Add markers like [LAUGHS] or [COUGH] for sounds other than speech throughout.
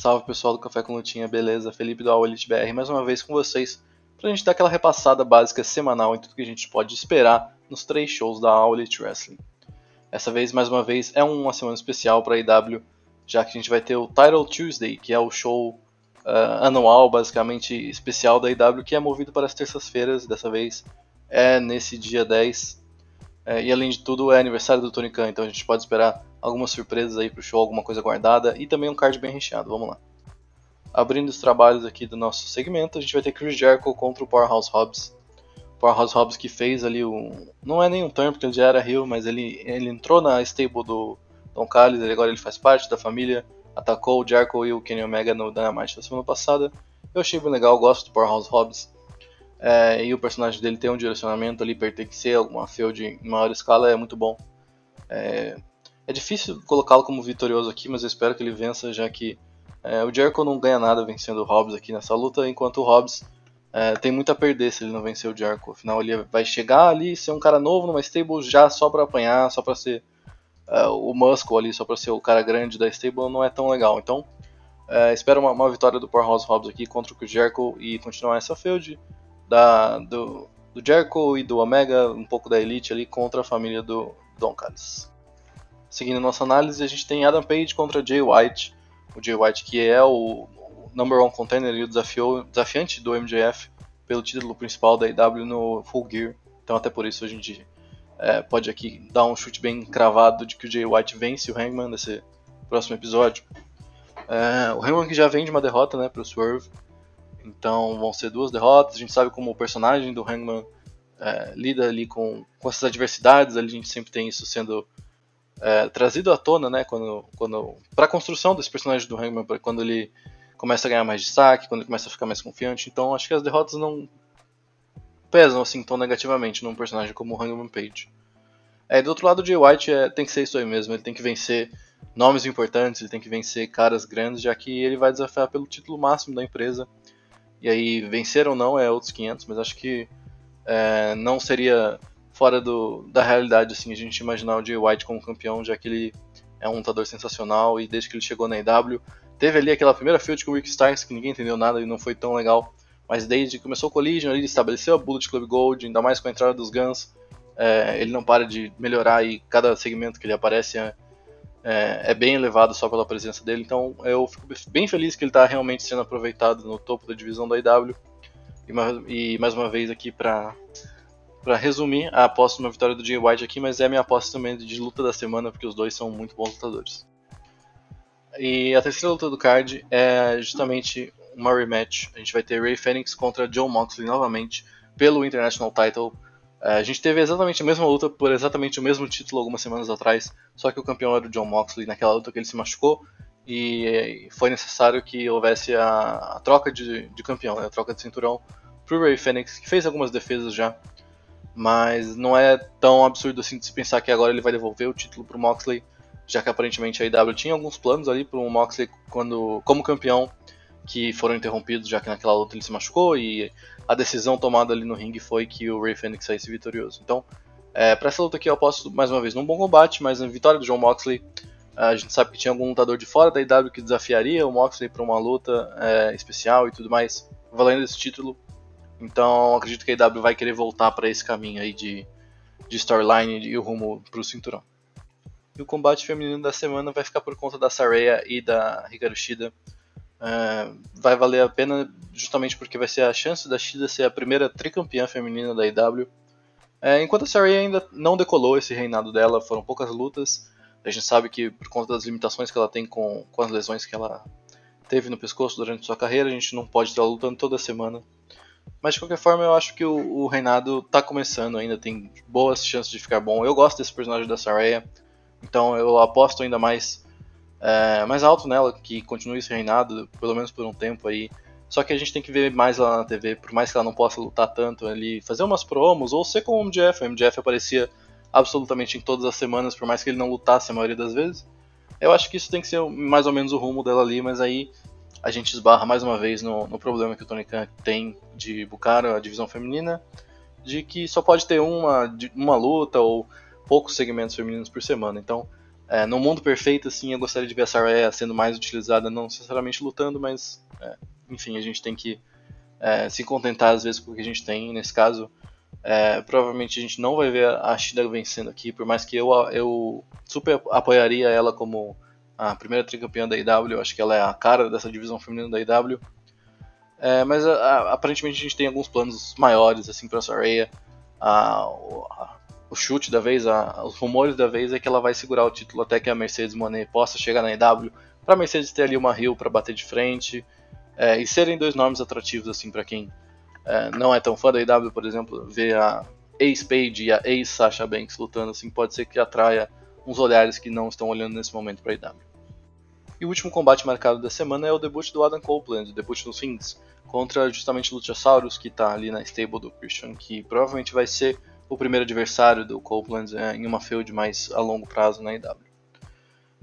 Salve pessoal do Café com Lutinha, beleza? Felipe do All Elite BR mais uma vez com vocês pra gente dar aquela repassada básica semanal em tudo que a gente pode esperar nos três shows da All Elite Wrestling. Essa vez, mais uma vez, é uma semana especial para a IW, já que a gente vai ter o Title Tuesday, que é o show uh, anual, basicamente especial da IW, que é movido para as terças-feiras, dessa vez é nesse dia 10. É, e além de tudo, é aniversário do Tony Khan, então a gente pode esperar algumas surpresas aí pro show, alguma coisa guardada e também um card bem recheado. Vamos lá. Abrindo os trabalhos aqui do nosso segmento, a gente vai ter Chris Jericho contra o Powerhouse Hobbs. Powerhouse Hobbs que fez ali um. Não é nenhum turn, porque ele já era heel, mas ele, ele entrou na stable do Don Callis, agora ele faz parte da família. Atacou o Jericho e o Kenny Omega no Dynamite da semana passada. Eu achei bem legal, gosto do Powerhouse Hobbs. É, e o personagem dele tem um direcionamento ali, pertencer a alguma field em maior escala, é muito bom. É, é difícil colocá-lo como vitorioso aqui, mas eu espero que ele vença, já que é, o Jericho não ganha nada vencendo o Hobbs aqui nessa luta, enquanto o Hobbs é, tem muito a perder se ele não vencer o Jericho. Afinal, ele vai chegar ali, ser um cara novo numa stable já só para apanhar, só para ser é, o Muscle ali, só para ser o cara grande da stable, não é tão legal. Então, é, espero uma, uma, vitória do Powerhouse Hobbs aqui contra o Jericho e continuar essa feud da, do, do Jericho e do Omega, um pouco da Elite ali contra a família do Don Callis. Seguindo nossa análise, a gente tem Adam Page contra Jay White. O Jay White que é o number one contender e o desafiante do MJF pelo título principal da IW no Full Gear. Então até por isso a gente é, pode aqui dar um chute bem cravado de que o Jay White vence o Hangman nesse próximo episódio. É, o Hangman que já vem de uma derrota né, para o Swerve. Então vão ser duas derrotas. A gente sabe como o personagem do Hangman é, lida ali com, com essas adversidades. Ali a gente sempre tem isso sendo é, trazido à tona, né, quando, quando para a construção desse personagem do Hangman, quando ele começa a ganhar mais destaque, quando ele começa a ficar mais confiante. Então acho que as derrotas não pesam assim tão negativamente num personagem como o Hangman Page. É, do outro lado, o Jay White é, tem que ser isso aí mesmo, ele tem que vencer nomes importantes, ele tem que vencer caras grandes, já que ele vai desafiar pelo título máximo da empresa. E aí, vencer ou não é outros 500, mas acho que é, não seria fora do, da realidade, assim, a gente imaginar o Jay White como campeão, já que ele é um lutador sensacional e desde que ele chegou na EW, teve ali aquela primeira field com o Rick Starks que ninguém entendeu nada e não foi tão legal, mas desde que começou o Collision, ele estabeleceu a Bullet Club Gold, ainda mais com a entrada dos Guns, é, ele não para de melhorar e cada segmento que ele aparece é, é, é, bem elevado só pela presença dele, então eu fico bem feliz que ele está realmente sendo aproveitado no topo da divisão da IW. E mais uma vez aqui para para resumir, a aposta numa vitória do Jay White aqui, mas é minha aposta também de luta da semana, porque os dois são muito bons lutadores. E a terceira luta do card é justamente uma rematch. A gente vai ter Ray Phoenix contra Joe Moxley novamente pelo International Title. É, a gente teve exatamente a mesma luta por exatamente o mesmo título algumas semanas atrás, só que o campeão era o John Moxley naquela luta que ele se machucou e foi necessário que houvesse a, a troca de, de campeão, né, a troca de cinturão para Ray Phoenix, que fez algumas defesas já, mas não é tão absurdo assim de se pensar que agora ele vai devolver o título para o Moxley, já que aparentemente a IW tinha alguns planos ali para o Moxley quando, como campeão que foram interrompidos, já que naquela luta ele se machucou e a decisão tomada ali no ringue foi que o Ray Phoenix saísse vitorioso. Então, é, para essa luta aqui eu aposto mais uma vez num bom combate, mas na vitória do John Moxley. A gente sabe que tinha algum lutador de fora da IW que desafiaria o Moxley para uma luta é, especial e tudo mais, valendo esse título. Então acredito que a IW vai querer voltar para esse caminho aí de, de storyline e o rumo para o cinturão. E o combate feminino da semana vai ficar por conta da Saraya e da Hikaru Shida. É, vai valer a pena justamente porque vai ser a chance da Shida ser a primeira tricampeã feminina da IW. É, enquanto a Saraya ainda não decolou esse reinado dela, foram poucas lutas. A gente sabe que por conta das limitações que ela tem com, com as lesões que ela teve no pescoço durante sua carreira, a gente não pode estar lutando toda semana. Mas de qualquer forma, eu acho que o, o reinado está começando ainda, tem boas chances de ficar bom. Eu gosto desse personagem da Saraya, então eu aposto ainda mais é, mais alto nela, que continue esse reinado, pelo menos por um tempo aí. Só que a gente tem que ver mais lá na TV, por mais que ela não possa lutar tanto ali, fazer umas promos, ou ser como o MJF. O MJF aparecia absolutamente em todas as semanas, por mais que ele não lutasse a maioria das vezes. Eu acho que isso tem que ser mais ou menos o rumo dela ali, mas aí a gente esbarra mais uma vez no, no problema que o Tony Khan tem de bucar a divisão feminina, de que só pode ter uma, uma luta ou poucos segmentos femininos por semana. Então, é, no mundo perfeito, assim, eu gostaria de ver a Saraya sendo mais utilizada, não necessariamente lutando, mas, é, enfim, a gente tem que é, se contentar às vezes com o que a gente tem. Nesse caso, é, provavelmente a gente não vai ver a Shida vencendo aqui, por mais que eu, eu super apoiaria ela como a primeira tricampeã da IW, acho que ela é a cara dessa divisão feminina da IW. É, mas a, a, aparentemente a gente tem alguns planos maiores assim para a Saraya. A, o chute da vez, a, os rumores da vez é que ela vai segurar o título até que a Mercedes Monet possa chegar na EW, para a Mercedes ter ali uma Rio para bater de frente é, e serem dois nomes atrativos assim para quem é, não é tão fã da EW, por exemplo, ver a Ace Page e a Ace Sasha Banks lutando assim pode ser que atraia uns olhares que não estão olhando nesse momento para a EW. E o último combate marcado da semana é o debut do Adam Copeland, o debut dos Things, contra justamente o Luchasaurus, que está ali na stable do Christian, que provavelmente vai ser o primeiro adversário do Copeland é, em uma feud mais a longo prazo na IW.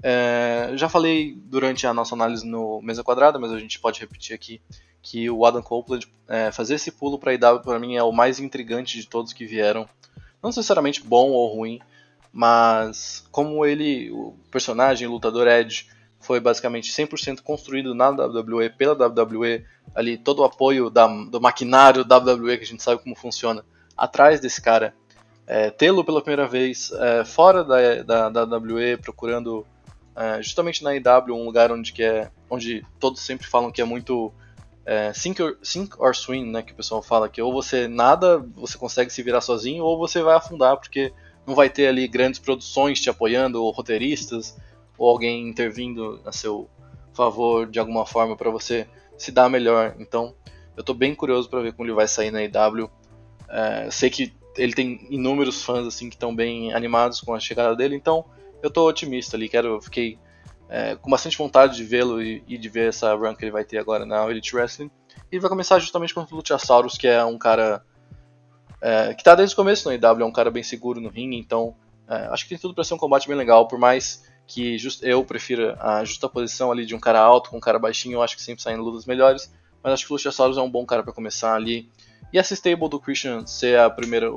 É, já falei durante a nossa análise no Mesa Quadrada, mas a gente pode repetir aqui que o Adam Copeland é, fazer esse pulo para a IW para mim é o mais intrigante de todos que vieram. Não necessariamente bom ou ruim, mas como ele, o personagem, o lutador Edge, foi basicamente 100% construído na WWE, pela WWE, ali todo o apoio da, do maquinário WWE que a gente sabe como funciona atrás desse cara. É, Tê-lo pela primeira vez é, fora da, da, da WWE, procurando é, justamente na IW, um lugar onde, que é, onde todos sempre falam que é muito é, sink, or, sink or swim, né, que o pessoal fala, que ou você nada, você consegue se virar sozinho, ou você vai afundar, porque não vai ter ali grandes produções te apoiando, ou roteiristas, ou alguém intervindo a seu favor de alguma forma para você se dar melhor. Então, eu estou bem curioso para ver como ele vai sair na IW. É, sei que ele tem inúmeros fãs assim que estão bem animados com a chegada dele, então eu estou otimista ali, quero, fiquei é, com bastante vontade de vê-lo e, e, de ver essa run que ele vai ter agora na Elite Wrestling. E vai começar justamente contra o Luchasaurus, que é um cara é, que está desde o começo no IW, é um cara bem seguro no ringue, então é, acho que tem tudo para ser um combate bem legal, por mais que just, eu prefira a justa posição ali de um cara alto com um cara baixinho, eu acho que sempre saem lutas melhores, mas acho que o Luchasaurus é um bom cara para começar ali. E essa stable do Christian ser a primeira,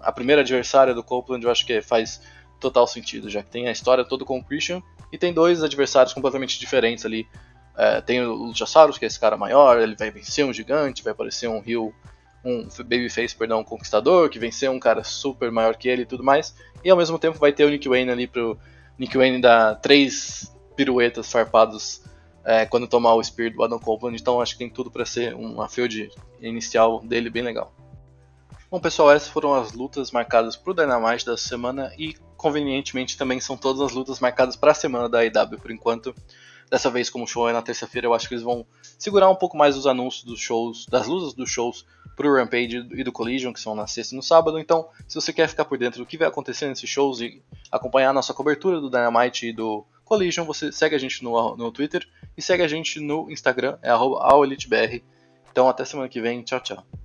a primeira adversária do Copeland, eu acho que faz total sentido, já que tem a história toda com o Christian e tem dois adversários completamente diferentes ali. É, tem o Luchasaurus, que é esse cara maior, ele vai vencer um gigante, vai aparecer um Rio, um Babyface, perdão, um conquistador, que venceu um cara super maior que ele e tudo mais. E ao mesmo tempo vai ter o Nick Wayne ali pro Nick Wayne dar três piruetas farpados é, quando tomar o Spear do Adam Copeland, então acho que tem tudo para ser uma field inicial dele bem legal. Bom pessoal, essas foram as lutas marcadas para o Dynamite da semana e convenientemente também são todas as lutas marcadas para a semana da IW por enquanto. Dessa vez, como o show é na terça-feira, eu acho que eles vão segurar um pouco mais os anúncios dos shows, das lutas dos shows pro Rampage e do Collision, que são na sexta e no sábado. Então, se você quer ficar por dentro do que vai acontecer nesses shows e acompanhar a nossa cobertura do Dynamite e do Collision, você segue a gente no, no Twitter e segue a gente no Instagram, é @aolitebr. Então, até semana que vem. Tchau, tchau.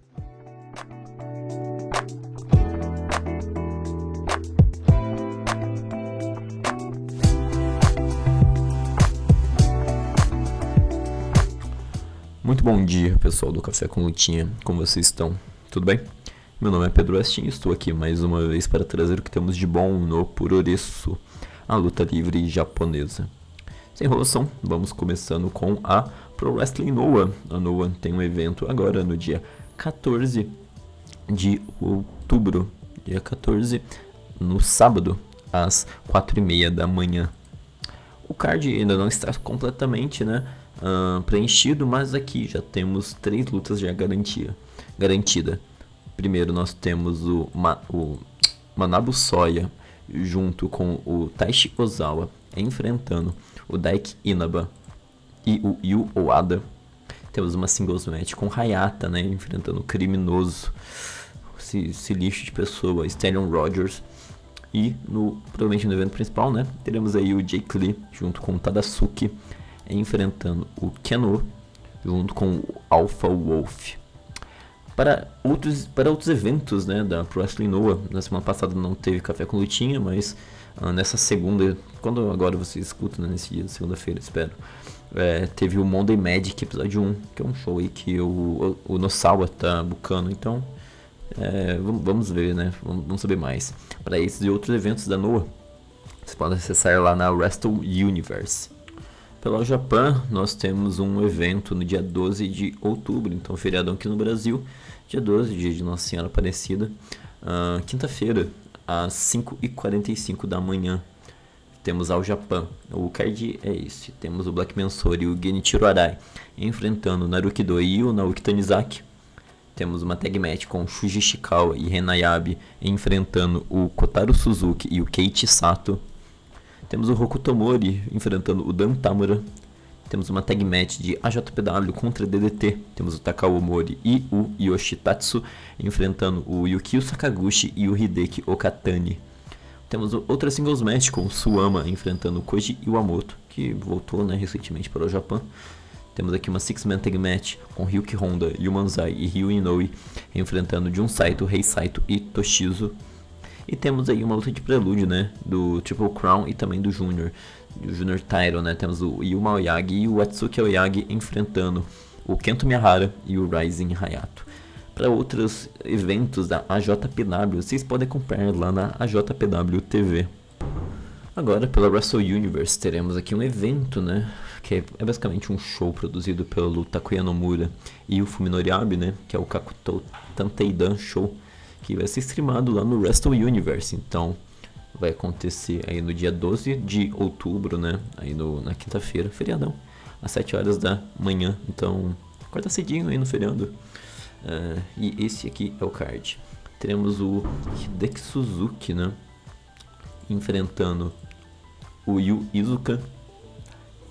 Muito bom dia, pessoal do Café com Lutinha. Como vocês estão? Tudo bem? Meu nome é Pedro Westin e estou aqui mais uma vez para trazer o que temos de bom no Puroresu, a luta livre japonesa. Sem enrolação, vamos começando com a Pro Wrestling Noah. A Noah tem um evento agora no dia 14 de outubro, dia 14, no sábado, às 4h30 da manhã. O card ainda não está completamente, né? Uh, preenchido, mas aqui já temos três lutas já garantia, garantida. Primeiro nós temos o, Ma, o Manabu Soya junto com o Taishi Ozawa enfrentando o Daiki Inaba e o Yu Oada. Temos uma singles match com Hayata, né, enfrentando o criminoso, esse, esse lixo de pessoa, Stallion Rogers. E no, provavelmente no evento principal, né, teremos aí o Jake Lee junto com o Tadasuki enfrentando o Keno junto com o Alpha Wolf. Para outros, para outros eventos né, da Pro Wrestling Noah, na semana passada não teve Café com Lutinha, mas uh, nessa segunda, quando agora você escuta, né, nesse dia, segunda-feira, espero, é, teve o Monday Magic episódio 1, que é um show aí que o, o, o Nossawa tá bucando, então é, vamos, ver, né, vamos, saber mais. Para esses e outros eventos da Noah, você pode acessar lá na Wrestle Universe. Pela Japão, nós temos um evento no dia 12 de outubro, então feriadão aqui no Brasil, dia 12, dia de Nossa Senhora Aparecida, uh, quinta-feira, às 5h45 da manhã. Temos ao Japão. O card é esse. Temos o Black Mansori e o Genichiro Arai enfrentando o Naruki Doi e o Naoki Tanizaki. Temos uma tag match com Shuji Shikawa e Renayabe enfrentando o Kotaro Suzuki e o Keiichi Sato. Temos o Rokutomori enfrentando o Dan Tamura. Temos uma tag match de AJPW contra DDT. Temos o Takaomori e o Yoshitatsu enfrentando o Yukio Sakaguchi e o Hideki Okatani. Temos outra singles match com o Suama enfrentando o Koji Iwamoto, que voltou né, recentemente para o Japão. Temos aqui uma Six-Man Tag Match com Ryuki Honda, Yumanzai e Ryu Inoue enfrentando Jun Saito, Rei Saito e Toshizo. E temos aí uma luta de prelúdio, né? Do Triple Crown e também do Júnior. Do Júnior Tyro, né? Temos o Yuma Oyagi e o Atsuki Oyagi enfrentando o Kento Miyahara e o Rising Hayato. Para outros eventos da AJPW, vocês podem acompanhar lá na AJPW TV. Agora, pela Wrestle Universe, teremos aqui um evento, né? Que é basicamente um show produzido pelo Takuya Nomura e o Fuminori Abe, né? Que é o Kakuto Tanteidan Show que vai ser streamado lá no Wrestle Universe. Então, vai acontecer aí no dia 12 de outubro, né? Aí no, na quinta-feira, feriadão, às 7 horas da manhã. Então, acorda cedinho aí no feriado. Uh, e esse aqui é o card. Teremos o Hideki Suzuki, né? Enfrentando o Yu Izuka.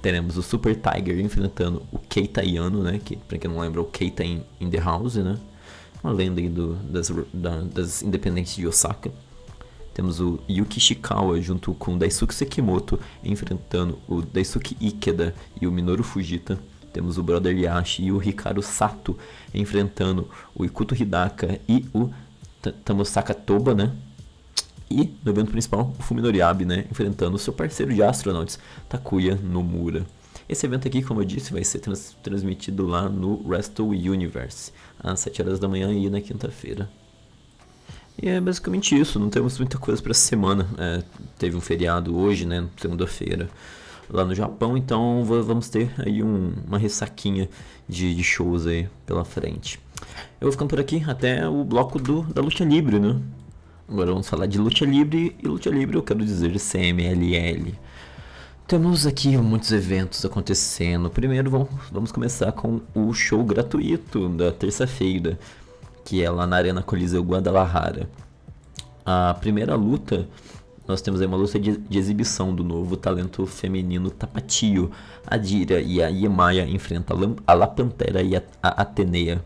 Teremos o Super Tiger enfrentando o Keita Yano, né? Que, pra quem não lembra, o Keita in, in the House, né? Uma lenda aí do, das, da, das independentes de Osaka. Temos o Yuki Shikawa junto com o Daisuke Sekimoto enfrentando o Daisuke Ikeda e o Minoru Fujita. Temos o Brother Yashi e o Hikaru Sato enfrentando o Ikuto Hidaka e o Tamosaka Toba, né? E no evento principal, o Fuminori Abe, né? Enfrentando o seu parceiro de astronautas, Takuya Nomura. Esse evento aqui, como eu disse, vai ser trans transmitido lá no Wrestle Universe, às 7 horas da manhã e na quinta-feira. E é basicamente isso, não temos muita coisa para essa semana. É, teve um feriado hoje, né, segunda-feira, lá no Japão, então vamos ter aí um, uma ressaquinha de, de, shows aí pela frente. Eu vou ficando por aqui até o bloco do, da luta livre, né? Agora vamos falar de luta livre e luta livre eu quero dizer CMLL. Temos aqui muitos eventos acontecendo. Primeiro vamos, vamos começar com o show gratuito da terça-feira, que é lá na Arena Coliseu Guadalajara. A primeira luta, nós temos aí uma luta de, de exibição do novo talento feminino Tapatio. A Dira e a Yemaya enfrentam a La Pantera e a, a Atenea.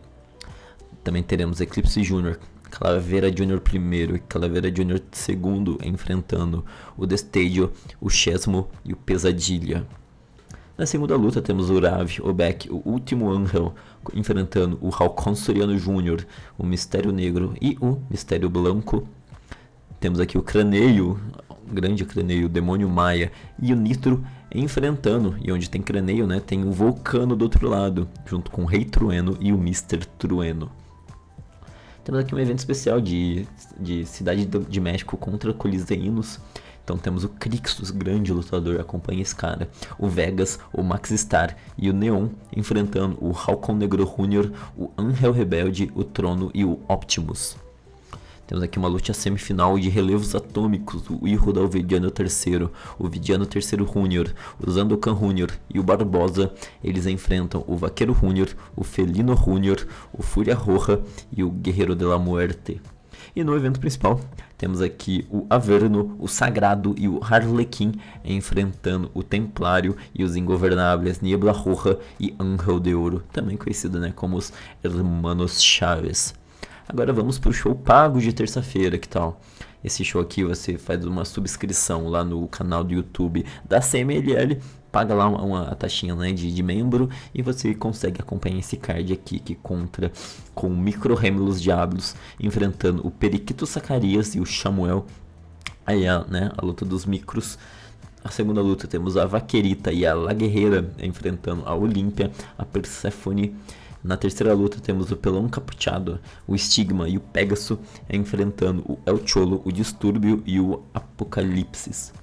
Também teremos Eclipse Jr., Calavera Jr. primeiro e Calavera Jr. segundo enfrentando o Destadio, o Chesmo e o Pesadilha. Na segunda luta temos o Rav, o Beck, o último Angel enfrentando o Halcon Soriano Jr., o Mistério Negro e o Mistério Blanco. Temos aqui o Craneio, o grande Craneio, o Demônio Maia e o Nitro enfrentando. E onde tem Craneio, né, tem o Vulcano do outro lado, junto com o Rei Trueno e o Mr. Trueno. Temos aqui um evento especial de, de Cidade de México contra Coliseínos. Então temos o Crixus, grande lutador, acompanha esse cara. O Vegas, o Max Star e o Neon enfrentando o Halcon Negro Jr., o Angel Rebelde, o Trono e o Optimus. Temos aqui uma luta semifinal de relevos atômicos, o Irro da Ovidiano III, o Vidiano III Júnior, o Zandokan Júnior e o Barbosa. Eles enfrentam o Vaqueiro Júnior, o Felino Júnior, o Fúria Roja e o Guerreiro de la Muerte. E no evento principal, temos aqui o Averno, o Sagrado e o Harlequin enfrentando o Templário e os Ingovernáveis Niebla Roja e Angel de Ouro, também conhecido né, como os Hermanos Chaves. Agora vamos para o show pago de terça-feira, que tal? Esse show aqui você faz uma subscrição lá no canal do YouTube da CMLL, paga lá uma, uma taxinha né, de, de, membro e você consegue acompanhar esse card aqui que contra com o Micro Remulos Diablos enfrentando o Periquito Zacarias e o Samuel. Aí a, né, a luta dos micros. A segunda luta temos a Vaquerita e a La Guerreira enfrentando a Olímpia, a Persephone na terceira luta temos o Pelão Capuchado, o Estigma e o Pégaso enfrentando o El Cholo, o Distúrbio e o Apocalipsis.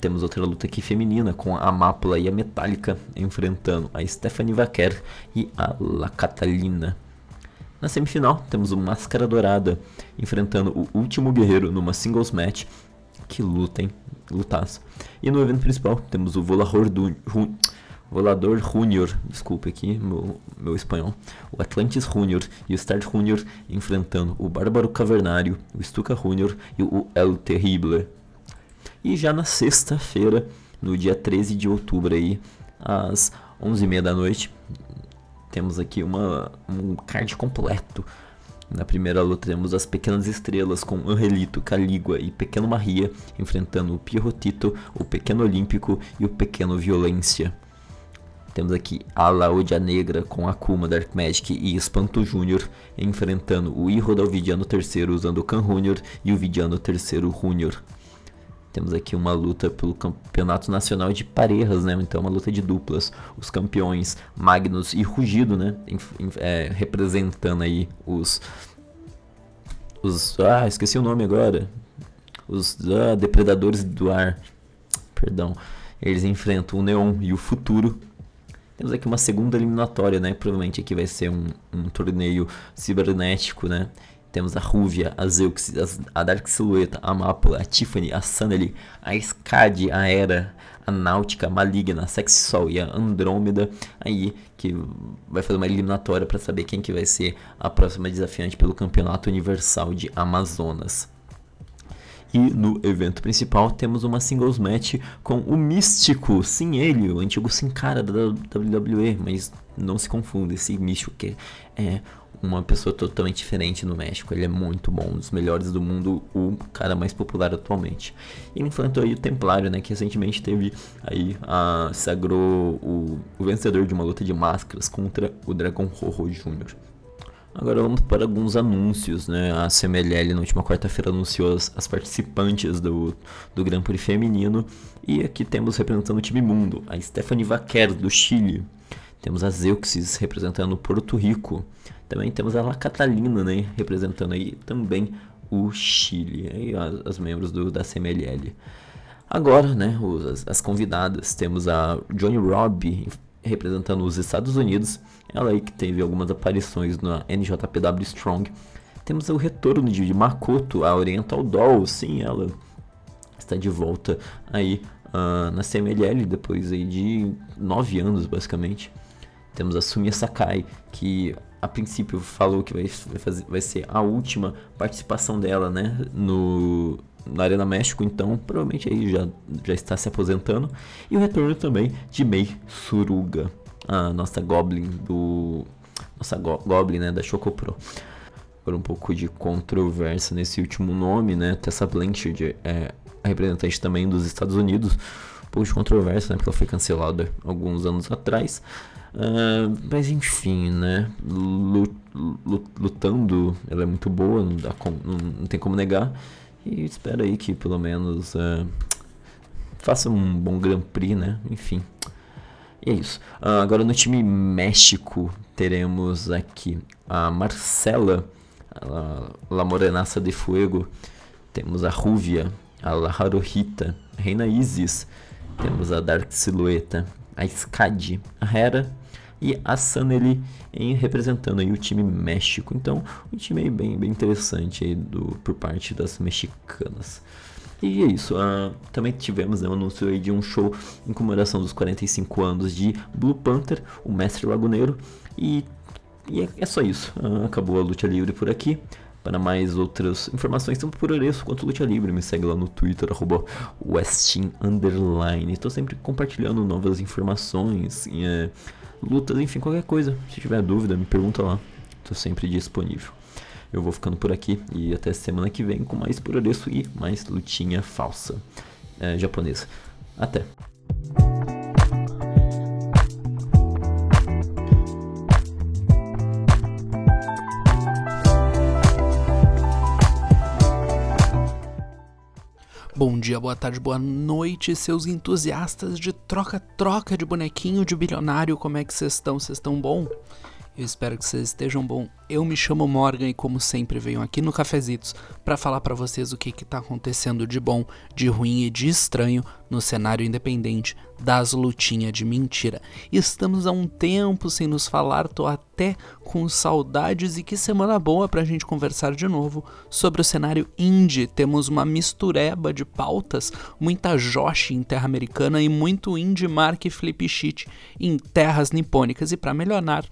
Temos outra luta aqui feminina com a Amápola e a Metálica enfrentando a Stephanie Vaquer e a La Catalina. Na semifinal temos o Máscara Dourada enfrentando o Último Guerreiro numa singles match. Que luta, hein? Lutaço. E no evento principal temos o Volahor do Volador Júnior, desculpe aqui meu, meu espanhol, o Atlantis Júnior e o Star Júnior enfrentando o Bárbaro Cavernário, o Stuka Júnior e o El Terrible. E já na sexta-feira, no dia 13 de outubro aí, às 11h30 da noite, temos aqui uma, um card completo. Na primeira luta temos as Pequenas Estrelas com Angelito, Calígua e Pequeno Maria enfrentando o Pierrotito, o Pequeno Olímpico e o Pequeno Violência. Temos aqui a Laúdia Negra com Akuma, Dark Magic e Espanto Júnior enfrentando o Irro da Vidiano III usando o Khan Júnior e o Vidiano III Júnior. Temos aqui uma luta pelo Campeonato Nacional de Parejas, né? Então uma luta de duplas. Os campeões Magnus e Rugido, né? É, representando aí os... Os... Ah, esqueci o nome agora. Os ah, Depredadores do Ar. Perdão. Eles enfrentam o Neon e o Futuro temos aqui uma segunda eliminatória, né? Provavelmente aqui vai ser um, um torneio cibernético, né? Temos a Rúvia, a Zeux, a Dark Silhueta, a Mápola, a Tiffany, a Sunny, a Skadi, a Era, a Náutica, a Maligna, a Sexy Sol e a Andrômeda. Aí que vai fazer uma eliminatória para saber quem que vai ser a próxima desafiante pelo Campeonato Universal de Amazonas. E no evento principal temos uma singles match com o Místico, sim ele, o antigo Sin Cara da WWE, mas não se confunda, esse Místico que é uma pessoa totalmente diferente no México, ele é muito bom, um dos melhores do mundo, o cara mais popular atualmente. E enfrentou aí o Templário, né, que recentemente teve aí, a, sagrou o, o vencedor de uma luta de máscaras contra o Dragon Rojo Jr. Agora vamos para alguns anúncios, né? A CMLL na última quarta-feira anunciou as, as, participantes do, do Grand Prix feminino. E aqui temos representando o time mundo, a Stephanie Vaquer, do Chile. Temos a Zeuxis representando Porto Rico. Também temos a La Catalina, né? Representando aí também o Chile. Aí as, as membros do, da CMLL. Agora, né? Os, as, as convidadas. Temos a Johnny Robb representando os Estados Unidos. Ela aí que teve algumas aparições na NJPW Strong. Temos o retorno de Makoto, a Oriental Doll, sim, ela está de volta aí uh, na CMLL depois aí de nove anos basicamente. Temos a Sumia Sakai, que a princípio falou que vai, vai, fazer, vai ser a última participação dela, né, no, na Arena México, então provavelmente aí já, já está se aposentando. E o retorno também de Mei Suruga, a nossa Goblin do nossa Go Goblin, né, da Chocopro. Por um pouco de controvérsia nesse último nome, né, Tessa Blanchard é a representante também dos Estados Unidos, um pouco de controvérsia, né, porque ela foi cancelada alguns anos atrás. Uh, mas enfim, né? Lutando, ela é muito boa, não, dá com, não, não, tem como negar. E espero aí que pelo menos uh, faça um bom Grand Prix, né? Enfim. E é isso. Uh, agora no time México teremos aqui a Marcela, a La Morenaça de Fuego. Temos a Rúvia, a La Haruhita, a Reina Isis. Temos a Dark Silhueta, a Skadi, a Hera e a Saneli em representando aí o time México. Então, um time bem, bem interessante aí do, por parte das mexicanas. E é isso. Uh, também tivemos né, um anúncio aí de um show em comemoração dos 45 anos de Blue Panther, o Mestre Laguneiro. E, e é, é, só isso. Uh, acabou a luta livre por aqui. Para mais outras informações, tanto por Oreço quanto Luta Livre, me segue lá no Twitter, arroba Westin Estou sempre compartilhando novas informações. E, é, lutas, enfim, qualquer coisa. Se tiver dúvida, me pergunta lá. Estou sempre disponível. Eu vou ficando por aqui e até semana que vem com mais por Oreço e mais lutinha falsa é, japonesa. Até! Bom dia, boa tarde, boa noite, seus entusiastas de troca-troca de bonequinho de bilionário, como é que vocês estão? Vocês estão bom? Eu espero que vocês estejam bom. Eu me chamo Morgan e como sempre venho aqui no Cafezitos para falar para vocês o que está acontecendo de bom, de ruim e de estranho no cenário independente das lutinhas de mentira. Estamos há um tempo sem nos falar, tô até com saudades e que semana boa pra gente conversar de novo sobre o cenário indie. Temos uma mistureba de pautas, muita Josh em terra americana e muito indie Mark Flip Sheet em terras nipônicas e para melhorar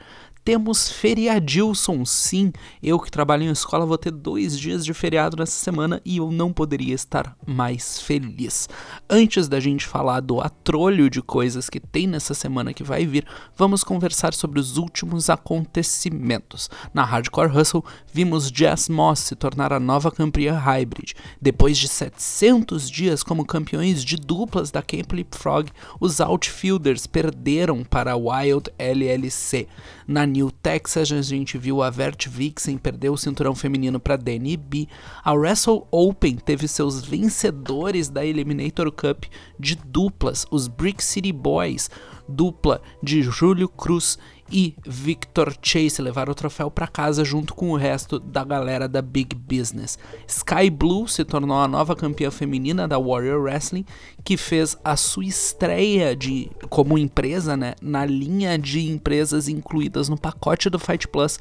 temos feriadilson, sim. Eu que trabalho em escola vou ter dois dias de feriado nessa semana e eu não poderia estar mais feliz. Antes da gente falar do atrolho de coisas que tem nessa semana que vai vir, vamos conversar sobre os últimos acontecimentos. Na Hardcore Hustle, vimos Jess Moss se tornar a nova campeã hybrid. Depois de 700 dias como campeões de duplas da Camp Leapfrog, os outfielders perderam para a Wild LLC. Na New Texas, a gente viu a Vert Vixen perder o cinturão feminino para Danny B. A Wrestle Open teve seus vencedores da Eliminator Cup de duplas, os Brick City Boys, dupla de Júlio Cruz e Victor Chase levaram o troféu para casa junto com o resto da galera da Big Business. Sky Blue se tornou a nova campeã feminina da Warrior Wrestling, que fez a sua estreia de como empresa, né, na linha de empresas incluídas no pacote do Fight Plus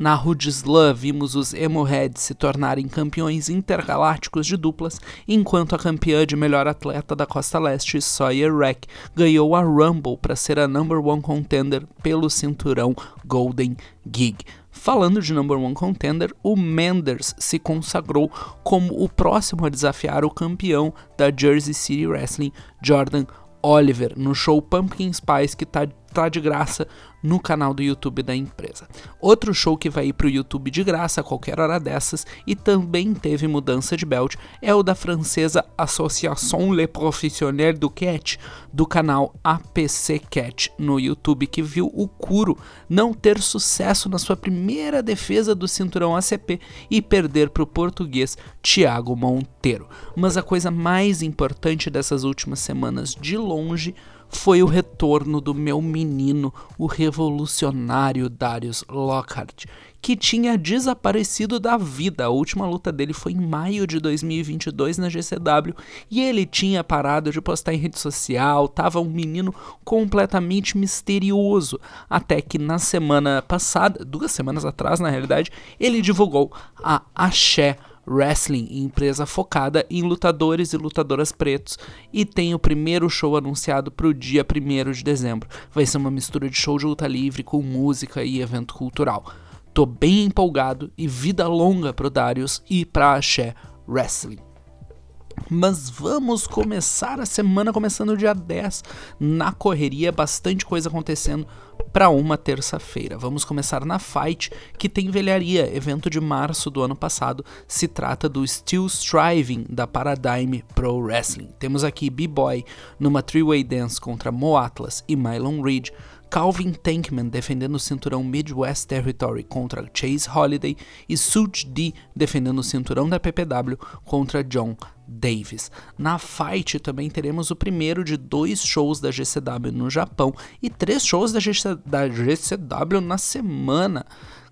na Rudislan, vimos os Emoheads se tornarem campeões intergalácticos de duplas, enquanto a campeã de melhor atleta da Costa Leste, Sawyer Rack, ganhou a Rumble para ser a number one contender pelo cinturão Golden Gig. Falando de number one contender, o Menders se consagrou como o próximo a desafiar o campeão da Jersey City Wrestling, Jordan Oliver, no show Pumpkin Spice que está tá de graça no canal do YouTube da empresa. Outro show que vai ir para o YouTube de graça a qualquer hora dessas e também teve mudança de belt é o da francesa Association Les Professionnels du Catch, do canal APC Catch no YouTube, que viu o Kuro não ter sucesso na sua primeira defesa do cinturão ACP e perder para o português Thiago Monteiro. Mas a coisa mais importante dessas últimas semanas, de longe, foi o retorno do meu menino, o revolucionário Darius Lockhart, que tinha desaparecido da vida. A última luta dele foi em maio de 2022 na GCW e ele tinha parado de postar em rede social, tava um menino completamente misterioso, até que na semana passada, duas semanas atrás na realidade, ele divulgou a Axé Wrestling, empresa focada em lutadores e lutadoras pretos, e tem o primeiro show anunciado para o dia 1 de dezembro. Vai ser uma mistura de show de luta livre com música e evento cultural. Tô bem empolgado e vida longa pro Darius e pra Axé Wrestling. Mas vamos começar a semana começando dia 10 na correria, bastante coisa acontecendo para uma terça-feira. Vamos começar na Fight, que tem velharia, evento de março do ano passado. Se trata do Still Striving da Paradigm Pro Wrestling. Temos aqui B-Boy numa three-way dance contra Mo Atlas e Mylon Reed. Calvin Tankman defendendo o cinturão Midwest Territory contra Chase Holiday e Such D defendendo o cinturão da PPW contra John Davis. Na Fight também teremos o primeiro de dois shows da GCW no Japão e três shows da, GC, da GCW na semana.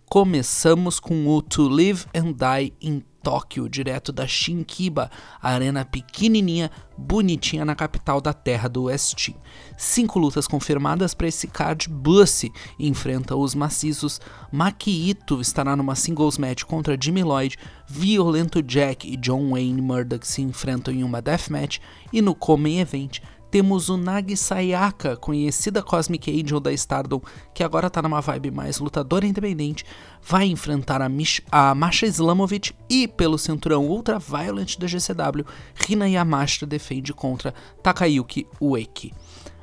Começamos com o To Live and Die in Tóquio, direto da Shinkiba, arena pequenininha, bonitinha na capital da terra do West. Cinco lutas confirmadas para esse card. Bussy enfrenta os maciços. Makito estará numa singles match contra Jimmy Lloyd. Violento Jack e John Wayne Murdoch se enfrentam em uma deathmatch. E no Come Event temos o Nagi Sayaka, conhecida Cosmic Angel da Stardom, que agora tá numa vibe mais lutadora independente, vai enfrentar a, Mish a Masha Islamovic e, pelo cinturão Ultra Violent da GCW, Rina Yamashita defende contra Takayuki Ueki.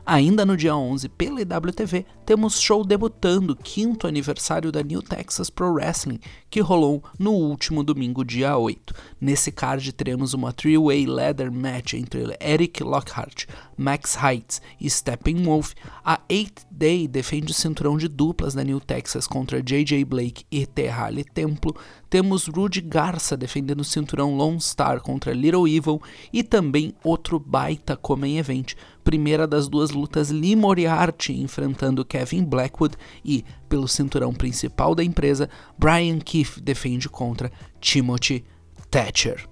Ainda no dia 11, pela EWTV, temos show debutando, quinto aniversário da New Texas Pro Wrestling, que rolou no último domingo, dia 8. Nesse card teremos uma three-way ladder match entre Eric Lockhart, Max Heights e Steppenwolf. A 8 Day defende o cinturão de duplas da New Texas contra J.J. Blake e Terrale Templo. Temos Rudy Garça defendendo o cinturão Lone Star contra Little Evil e também outro baita Comen Event primeira das duas lutas Lee Moriarty enfrentando Kevin Blackwood e, pelo cinturão principal da empresa, Brian Keefe defende contra Timothy Thatcher.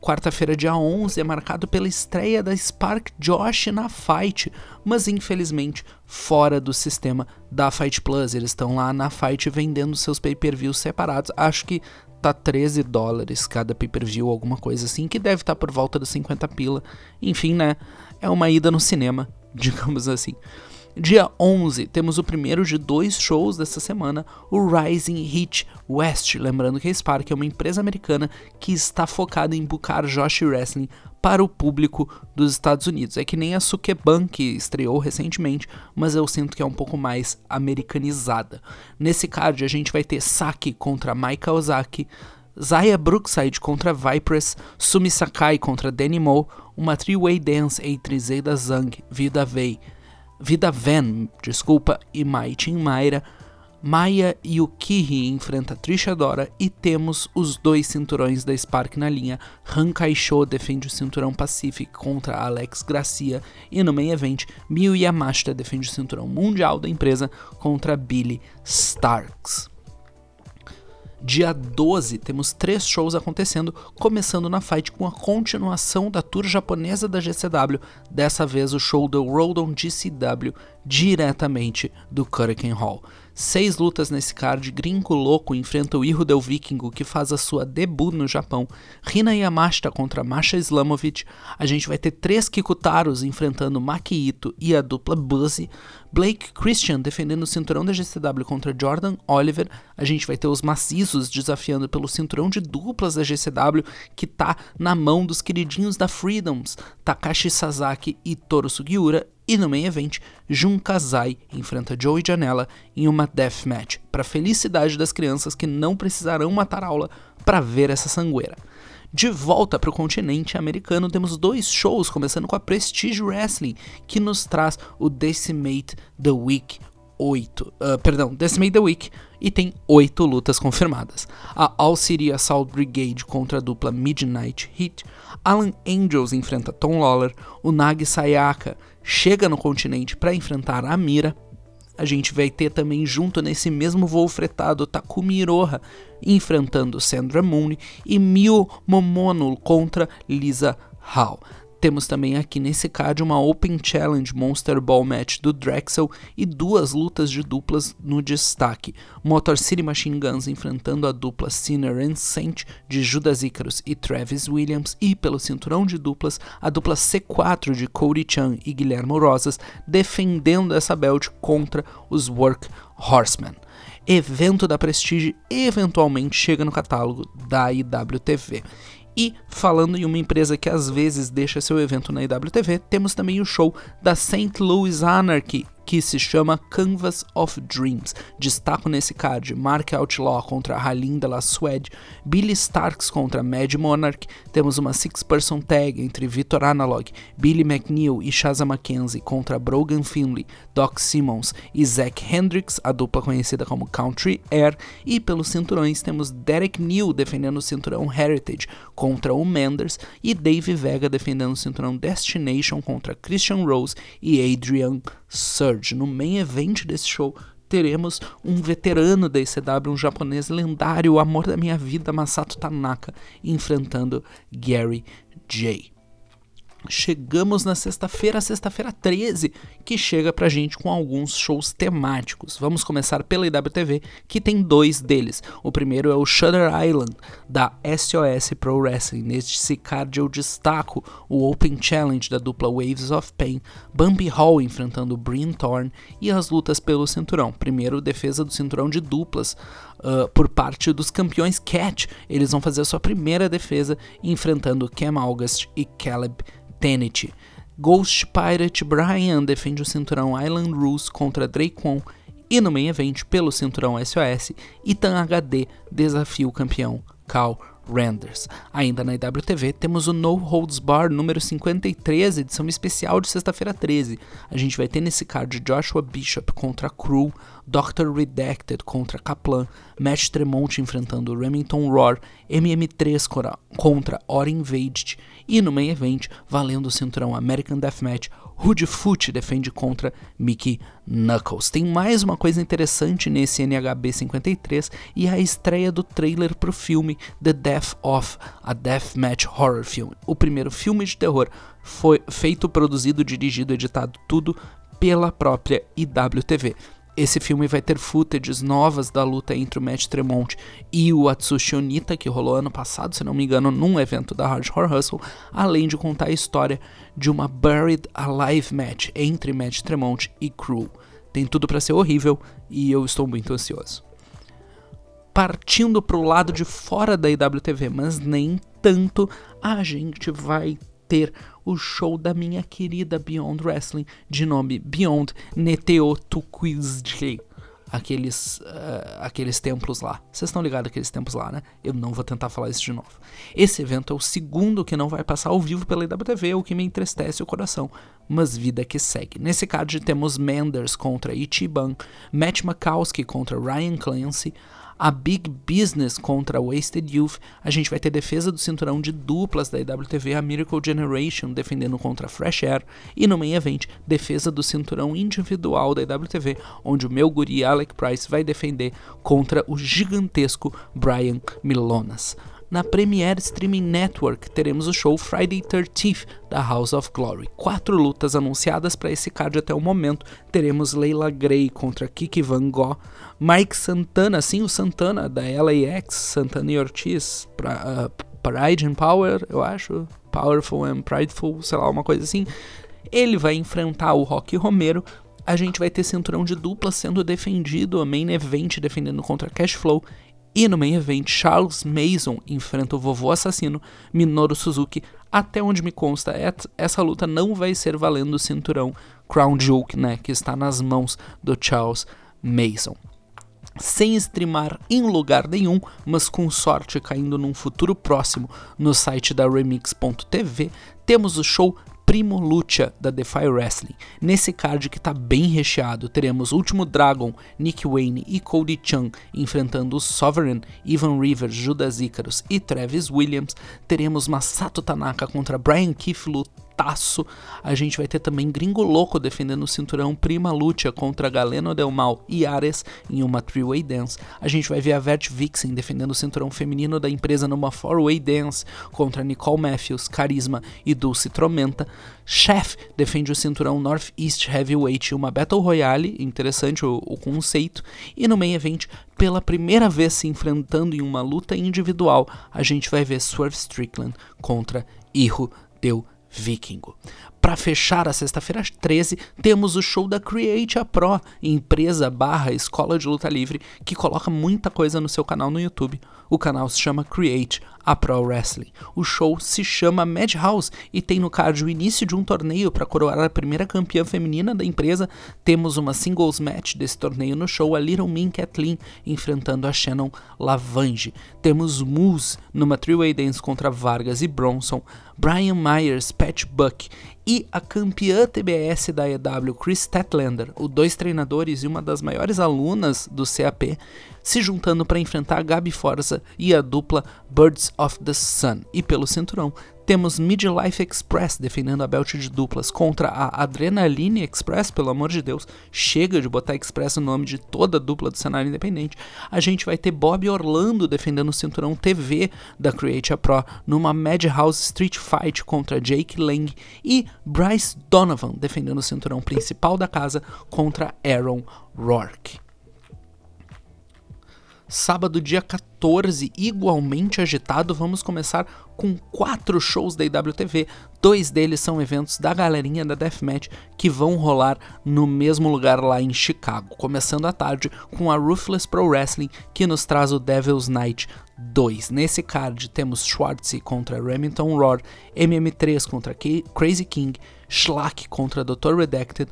Quarta-feira, dia 11, é marcado pela estreia da Spark Josh na Fight, mas infelizmente fora do sistema da Fight Plus. Eles estão lá na Fight vendendo seus pay-per-views separados. Acho que tá 13 dólares cada pay-per-view, alguma coisa assim, que deve estar tá por volta dos 50 pila. Enfim, né? É uma ida no cinema, [LAUGHS] digamos assim. Dia 11, temos o primeiro de dois shows dessa semana, o Rising Heat West. Lembrando que a Spark é uma empresa americana que está focada em buscar Josh Wrestling para o público dos Estados Unidos. É que nem a Sukeban, que estreou recentemente, mas eu sinto que é um pouco mais americanizada. Nesse card, a gente vai ter Saki contra Maika Ozaki, Zaya Brookside contra Vipress, Sumi Sakai contra Danny Mo, uma three-way dance entre Zeda Zhang, Vida Vei, Vida Van, desculpa, e Mai Chin Maira, Maya Yukihi enfrenta Trisha Dora e temos os dois cinturões da Spark na linha. Han Kaisho defende o cinturão Pacific contra Alex Gracia e no main event, Miyu Yamashita defende o cinturão mundial da empresa contra Billy Starks. Dia 12, temos três shows acontecendo, começando na Fight com a continuação da tour japonesa da GCW, dessa vez o show do Rodon GCW, diretamente do Hurricane Hall. Seis lutas nesse card, Gringo Louco enfrenta o Hijo del Vikingo, que faz a sua debut no Japão, Rina Yamashita contra Masha Islamovic, a gente vai ter três Kikutaros enfrentando Maki Ito e a dupla Buzzy, Blake Christian defendendo o cinturão da GCW contra Jordan Oliver, a gente vai ter os maciços desafiando pelo cinturão de duplas da GCW, que tá na mão dos queridinhos da Freedoms, Takashi Sasaki e Toru Sugiura, e no main event, Jun Kazai enfrenta Joey Janela em uma deathmatch, para felicidade das crianças que não precisarão matar aula para ver essa sangueira. De volta para o continente americano, temos dois shows, começando com a Prestige Wrestling, que nos traz o Decimate the Week 8. Uh, ah, perdão, Decimate the Week e tem 8 lutas confirmadas. A All City Assault Brigade contra a dupla Midnight Heat. Alan Angels enfrenta Tom Lawler. O Nagi Sayaka chega no continente para enfrentar a Mira. A gente vai ter também junto nesse mesmo voo fretado Takumi Iroha enfrentando Sandra Moon e Mio Momono contra Lisa Hall. Temos também aqui nesse card uma Open Challenge Monster Ball Match do Drexel e duas lutas de duplas no destaque. Motor City Machine Guns enfrentando a dupla Sinner and Saint de Judas Icarus e Travis Williams e pelo cinturão de duplas a dupla C4 de Cody Chan e Guilherme Rosas defendendo essa belt contra os Work Horsemen evento da Prestige eventualmente chega no catálogo da IWTV. E falando em uma empresa que às vezes deixa seu evento na IWTV, temos também o show da St. Louis Anarchy, que se chama Canvas of Dreams. Destaco nesse card Mark Outlaw contra Halim de la Suede, Billy Starks contra Mad Monarch, temos uma six-person tag entre Victor Analog, Billy McNeil e Shaza Mackenzie contra Brogan Finley, Doc Simmons e Zach Hendricks, a dupla conhecida como Country Air, e pelos cinturões temos Derek Neal defendendo o cinturão Heritage contra o Manders e Dave Vega defendendo o cinturão Destination contra Christian Rose e Adrian Surge. No main event desse show, teremos um veterano da ECW, um japonês lendário, o amor da minha vida, Masato Tanaka, enfrentando Gary Jay. Chegamos na sexta-feira, sexta-feira 13, que chega pra gente com alguns shows temáticos. Vamos começar pela IWTV, que tem dois deles. O primeiro é o Shutter Island, da SOS Pro Wrestling. Neste card eu destaco o Open Challenge da dupla Waves of Pain, Bumpy Hall enfrentando Bryn Thorne e as lutas pelo cinturão. Primeiro, defesa do cinturão de duplas, Uh, por parte dos campeões Catch. Eles vão fazer a sua primeira defesa enfrentando Cam August e Caleb Tenet. Ghost Pirate Brian defende o cinturão Island Rules contra Drake e no main event pelo cinturão SOS, Itan HD desafia o campeão Cal Renders. Ainda na IWTV temos o No Holds Bar número 53, edição especial de sexta-feira 13. A gente vai ter nesse card Joshua Bishop contra Crew, Dr. Redacted contra Kaplan, Matt Tremont enfrentando Remington Roar, MM3 contra Or Invaded e no main event, valendo o cinturão American Deathmatch, Hoodfoot defende contra Mickey Knuckles. Tem mais uma coisa interessante nesse NHB 53 e a estreia do trailer para o filme The Death of, a Deathmatch Horror Film. O primeiro filme de terror foi feito, produzido, dirigido, editado, tudo pela própria IWTV. Esse filme vai ter footages novas da luta entre o Matt Tremont e o Atsushi Onita, que rolou ano passado, se não me engano, num evento da Hardcore Hustle, além de contar a história de uma Buried Alive match entre Matt Tremont e Crew. Tem tudo para ser horrível e eu estou muito ansioso. Partindo para o lado de fora da IWTV, mas nem tanto, a gente vai ter o show da minha querida Beyond Wrestling, de nome Beyond Neteo Tuquizji. Aqueles, uh, aqueles templos lá. Vocês estão ligados aqueles templos lá, né? Eu não vou tentar falar isso de novo. Esse evento é o segundo que não vai passar ao vivo pela IWTV, o que me entristece o coração. Mas vida que segue. Nesse card temos Manders contra Ichiban, Matt Makowski contra Ryan Clancy, a Big Business contra a Wasted Youth, a gente vai ter defesa do cinturão de duplas da IWTV, a Miracle Generation defendendo contra a Fresh Air, e no main event, defesa do cinturão individual da IWTV, onde o meu guri Alec Price vai defender contra o gigantesco Brian Milonas. Na Premiere Streaming Network teremos o show Friday 13th da House of Glory. Quatro lutas anunciadas para esse card até o momento. Teremos Leila Gray contra Kiki Van Gogh, Mike Santana, sim, o Santana da LAX, Santana e Ortiz, pra, uh, Pride and Power, eu acho, Powerful and Prideful, sei lá, uma coisa assim. Ele vai enfrentar o Rock Romero. A gente vai ter cinturão de dupla sendo defendido, a main event defendendo contra Cashflow e no main event, Charles Mason enfrenta o vovô assassino Minoru Suzuki. Até onde me consta, essa luta não vai ser valendo o cinturão Crown Jewel, né, que está nas mãos do Charles Mason. Sem streamar em lugar nenhum, mas com sorte caindo num futuro próximo no site da Remix.tv, temos o show Primo Lucha da Defy Wrestling. Nesse card que tá bem recheado, teremos Último Dragon, Nick Wayne e Cody Chan enfrentando Sovereign, Ivan Rivers, Judas Icarus e Travis Williams. Teremos Masato Tanaka contra Brian Keith A gente vai ter também Gringo Louco defendendo o cinturão Prima Lucha contra Galeno Del Mal e Ares em uma three-way dance. A gente vai ver a Vert Vixen defendendo o cinturão feminino da empresa numa four-way dance contra Nicole Matthews, Carisma e Dulce Tromenta. Chef defende o cinturão Northeast Heavyweight em uma Battle Royale, interessante o, o conceito. E no main event, pela primeira vez se enfrentando em uma luta individual, a gente vai ver Swerve Strickland contra Iho Del Vikingo. Para fechar a sexta-feira 13, temos o show da Create a Pro, empresa barra escola de luta livre, que coloca muita coisa no seu canal no YouTube. O canal se chama Create a Pro Wrestling. O show se chama Madhouse e tem no card o início de um torneio para coroar a primeira campeã feminina da empresa. Temos uma singles match desse torneio no show, a Little Min Kathleen enfrentando a Shannon Lavange. Temos Moose numa three-way dance contra Vargas e Bronson, Brian Myers, Pat Buck e a campeã TBS da EW Chris Statlander, os dois treinadores e uma das maiores alunas do CAP, se juntando para enfrentar a Gabi Forza e a dupla Birds of the Sun. E pelo cinturão, temos Midlife Express defendendo a belt de duplas contra a Adrenaline Express, pelo amor de Deus, chega de botar Express no nome de toda a dupla do cenário independente. A gente vai ter Bob Orlando defendendo o cinturão TV da Create a Pro numa Madhouse Street Fight contra Jake Lang e Bryce Donovan defendendo o cinturão principal da casa contra Aaron Rourke. Sábado, dia 14, igualmente agitado, vamos começar com quatro shows da IWTV. Dois deles são eventos da galerinha da Deathmatch que vão rolar no mesmo lugar lá em Chicago. Começando à tarde com a Ruthless Pro Wrestling, que nos traz o Devil's Night 2. Nesse card temos Schwartzy contra Remington Roar, MM3 contra Crazy King, Schlack contra Dr. Redacted,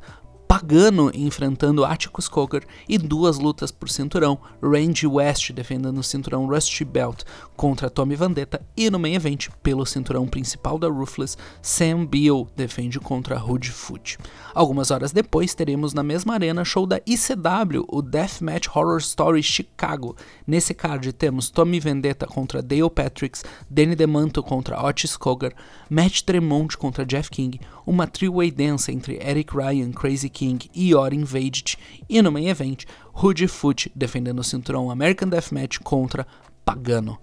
Pagano enfrentando Atticus Coker e duas lutas por cinturão, Randy West defendendo o cinturão Rusty Belt contra Tommy Vandetta e no main event, pelo cinturão principal da Ruthless, Sam Beal defende contra Rude Foot. Algumas horas depois teremos na mesma arena show da ICW, o Deathmatch Horror Story Chicago. Nesse card temos Tommy Vendetta contra Dale Patricks, Danny DeManto contra Otis Coger, Matt Tremont contra Jeff King, uma three-way dance entre Eric Ryan, Crazy King King e Or Invaded, e no main event, Rudy Foot defendendo o cinturão American Deathmatch contra Pagano.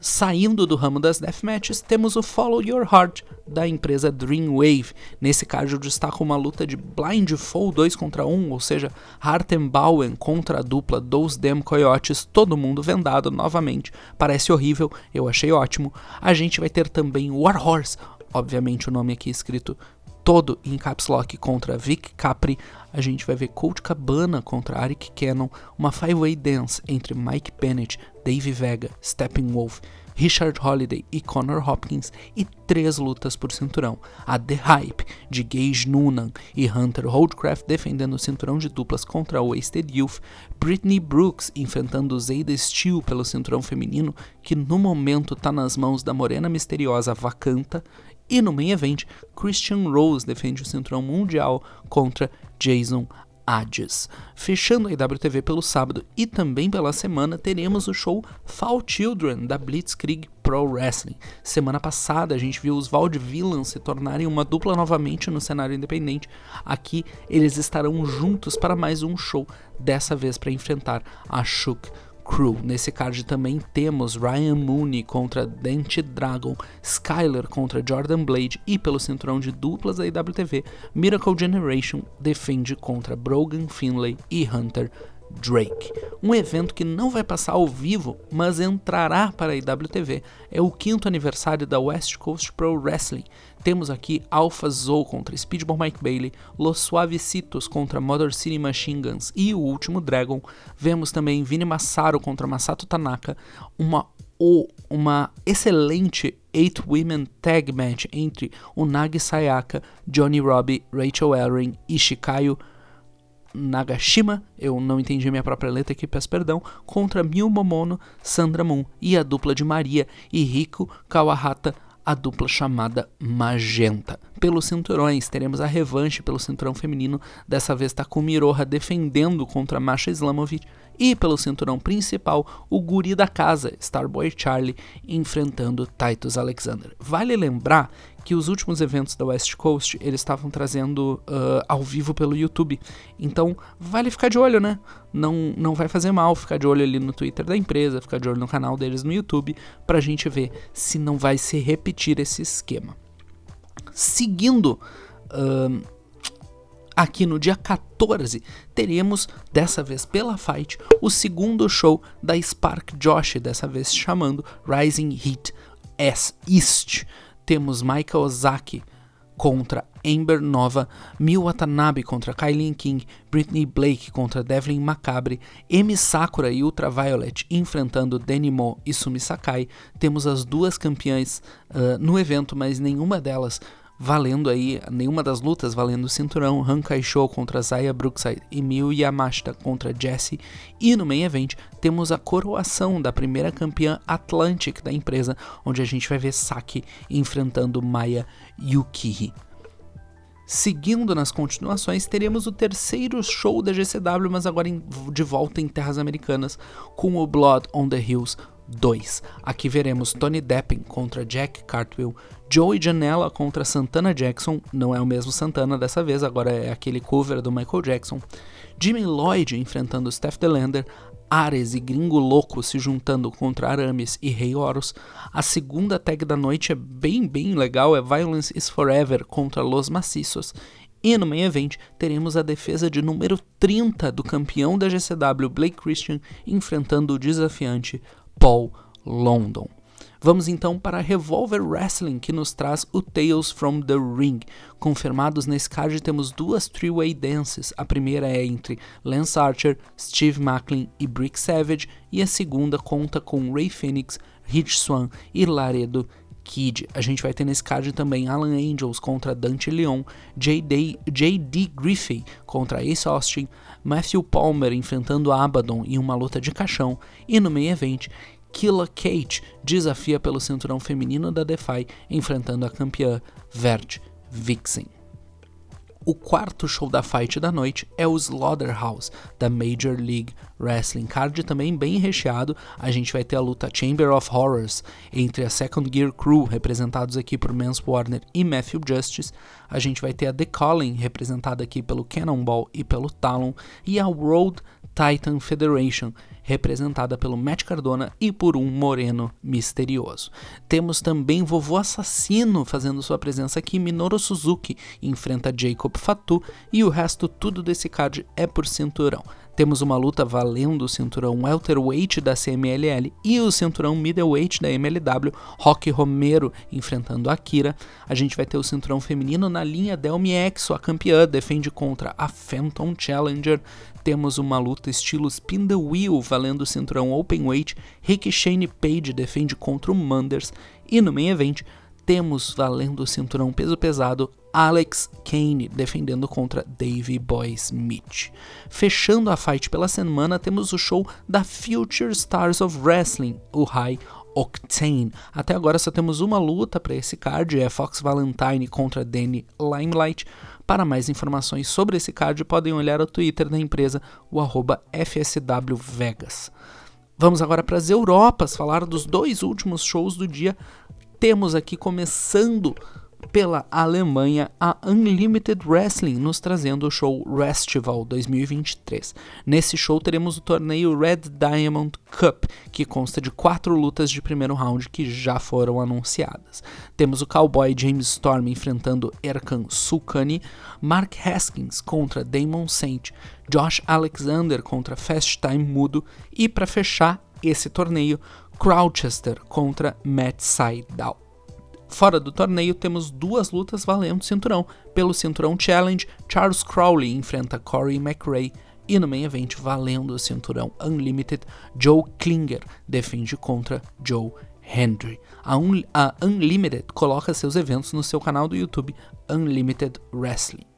Saindo do ramo das deathmatches, temos o Follow Your Heart da empresa Dreamwave. Nesse caso, eu destaco uma luta de Blindfold 2 contra 1, ou seja, Hartenbauen contra a dupla dos Dem Coyotes, todo mundo vendado novamente. Parece horrível, eu achei ótimo. A gente vai ter também Warhorse, obviamente o nome aqui escrito todo em caps lock contra Vic Capri, a gente vai ver Colt Cabana contra Arik Cannon, uma five-way dance entre Mike Bennett, Dave Vega, Steppenwolf, Richard Holiday e Connor Hopkins e três lutas por cinturão. A The Hype de Gage Noonan e Hunter Holdcraft defendendo o cinturão de duplas contra a Wasted Youth, Britney Brooks enfrentando Zayda Steel pelo cinturão feminino que no momento está nas mãos da morena misteriosa Vacanta e no main event, Christian Rose defende o cinturão mundial contra Jason Hades. Fechando a IWTV pelo sábado e também pela semana, teremos o show Fall Children da Blitzkrieg Pro Wrestling. Semana passada a gente viu os Vaudevillains se tornarem uma dupla novamente no cenário independente. Aqui eles estarão juntos para mais um show, dessa vez para enfrentar a Shook Crew. Nesse card também temos Ryan Mooney contra Dente Dragon, Skyler contra Jordan Blade e pelo cinturão de duplas da IWTV, Miracle Generation defende contra Brogan Finlay e Hunter Drake. Um evento que não vai passar ao vivo, mas entrará para a IWTV. É o quinto aniversário da West Coast Pro Wrestling. Temos aqui Alpha Zou contra Speedball Mike Bailey, Los Suavecitos contra Mother City Machine Guns e o último Dragon. Vemos também Vini Massaro contra Masato Tanaka, uma uma excelente Eight Women Tag Match entre Unagi Sayaka, Johnny Robbie, Rachel Ellering e Shikayo Nagashima, eu não entendi minha própria letra aqui, peço perdão, contra Miu Momono, Sandra Moon e a dupla de Maria e Rico Kawahata, a dupla chamada Magenta. Pelos cinturões, teremos a revanche pelo cinturão feminino, dessa vez Takumi Iroha defendendo contra Masha Islamovic e pelo cinturão principal, o guri da casa, Starboy Charlie, enfrentando Titus Alexander. Vale lembrar que os últimos eventos da West Coast eles estavam trazendo uh, ao vivo pelo YouTube. Então, vale ficar de olho, né? Não, não vai fazer mal ficar de olho ali no Twitter da empresa, ficar de olho no canal deles no YouTube, pra gente ver se não vai se repetir esse esquema. Seguindo uh, Aqui no dia 14 teremos, dessa vez pela Fight, o segundo show da Spark Josh, dessa vez chamando Rising Heat S East. Temos Michael Ozaki contra Amber Nova, Miu Watanabe contra Kylie King, Britney Blake contra Devlin Macabre, Emi Sakura e Ultraviolet enfrentando Denimo e Sumi Sakai. Temos as duas campeãs uh, no evento, mas nenhuma delas valendo aí, nenhuma das lutas valendo o cinturão, Hankai Show contra Zaya Brookside e Miyu Yamashita contra Jessie, e no main event temos a coroação da primeira campeã Atlantic da empresa, onde a gente vai ver Saki enfrentando Maya Yukihi. Seguindo nas continuações, teremos o terceiro show da GCW, mas agora em, de volta em terras americanas, com o Blood on the Hills 2. Aqui veremos Tony Deppen contra Jack Cartwheel, Joey Janela contra Santana Jackson, não é o mesmo Santana dessa vez, agora é aquele cover do Michael Jackson, Jimmy Lloyd enfrentando Steph Delander, Ares e Gringo Louco se juntando contra Aramis e Rei Horus. A segunda tag da noite é bem, bem legal, é Violence is Forever contra Los Maciços. E no main event teremos a defesa de número 30 do campeão da GCW Blake Christian enfrentando o desafiante Paul London. Vamos então para Revolver Wrestling, que nos traz o Tales from the Ring. Confirmados nesse card temos duas three-way dances. A primeira é entre Lance Archer, Steve Macklin e Brick Savage, e a segunda conta com Ray Phoenix, Rich Swan e Laredo Kid. A gente vai ter nesse card também Alan Angels contra Dante Leon, J.D. Griffey contra Ace Austin, Matthew Palmer enfrentando Abaddon em uma luta de caixão, e no main event, Killa Kate desafia pelo cinturão feminino da Defy, enfrentando a campeã Vert Vixen. O quarto show da fight da noite é o Slaughterhouse, da Major League Wrestling. Card também bem recheado, a gente vai ter a luta Chamber of Horrors entre a Second Gear Crew, representados aqui por Mance Warner e Matthew Justice. A gente vai ter a The Calling, representada aqui pelo Cannonball e pelo Talon, e a World Titan Federation, representada pelo Matt Cardona e por um moreno misterioso. Temos também Vovô Assassino fazendo sua presença aqui, Minoru Suzuki enfrenta Jacob Fatu e o resto tudo desse card é por cinturão. Temos uma luta valendo o cinturão welterweight da CMLL e o cinturão middleweight da MLW, Rock Romero enfrentando Akira. A gente vai ter o cinturão feminino na linha Delmi Exo, a campeã defende contra a Phantom Challenger. Temos uma luta estilo Spin the Wheel valendo o cinturão Openweight, Rick Shane Page defende contra o Manders e no main event temos valendo o cinturão peso pesado Alex Kane defendendo contra Davey Boy Smith. Fechando a fight pela semana, temos o show da Future Stars of Wrestling, o High Octane. Até agora só temos uma luta para esse card, é Fox Valentine contra Danny Limelight. Para mais informações sobre esse card, podem olhar o Twitter da empresa, o FSWVegas. Vamos agora para as Europas, falar dos dois últimos shows do dia temos aqui começando pela Alemanha a Unlimited Wrestling nos trazendo o show Restival 2023. Nesse show teremos o torneio Red Diamond Cup, que consta de quatro lutas de primeiro round que já foram anunciadas. Temos o cowboy James Storm enfrentando Erkan Sulkani, Mark Haskins contra Damon Saint, Josh Alexander contra Fast Time Mudo e para fechar esse torneio Crouchester contra Matt Sydal. Fora do torneio, temos duas lutas valendo cinturão. Pelo cinturão Challenge, Charles Crowley enfrenta Corey McRae. E no main event, valendo o cinturão Unlimited, Joe Klinger defende contra Joe Hendry. A, Un a Unlimited coloca seus eventos no seu canal do YouTube Unlimited Wrestling.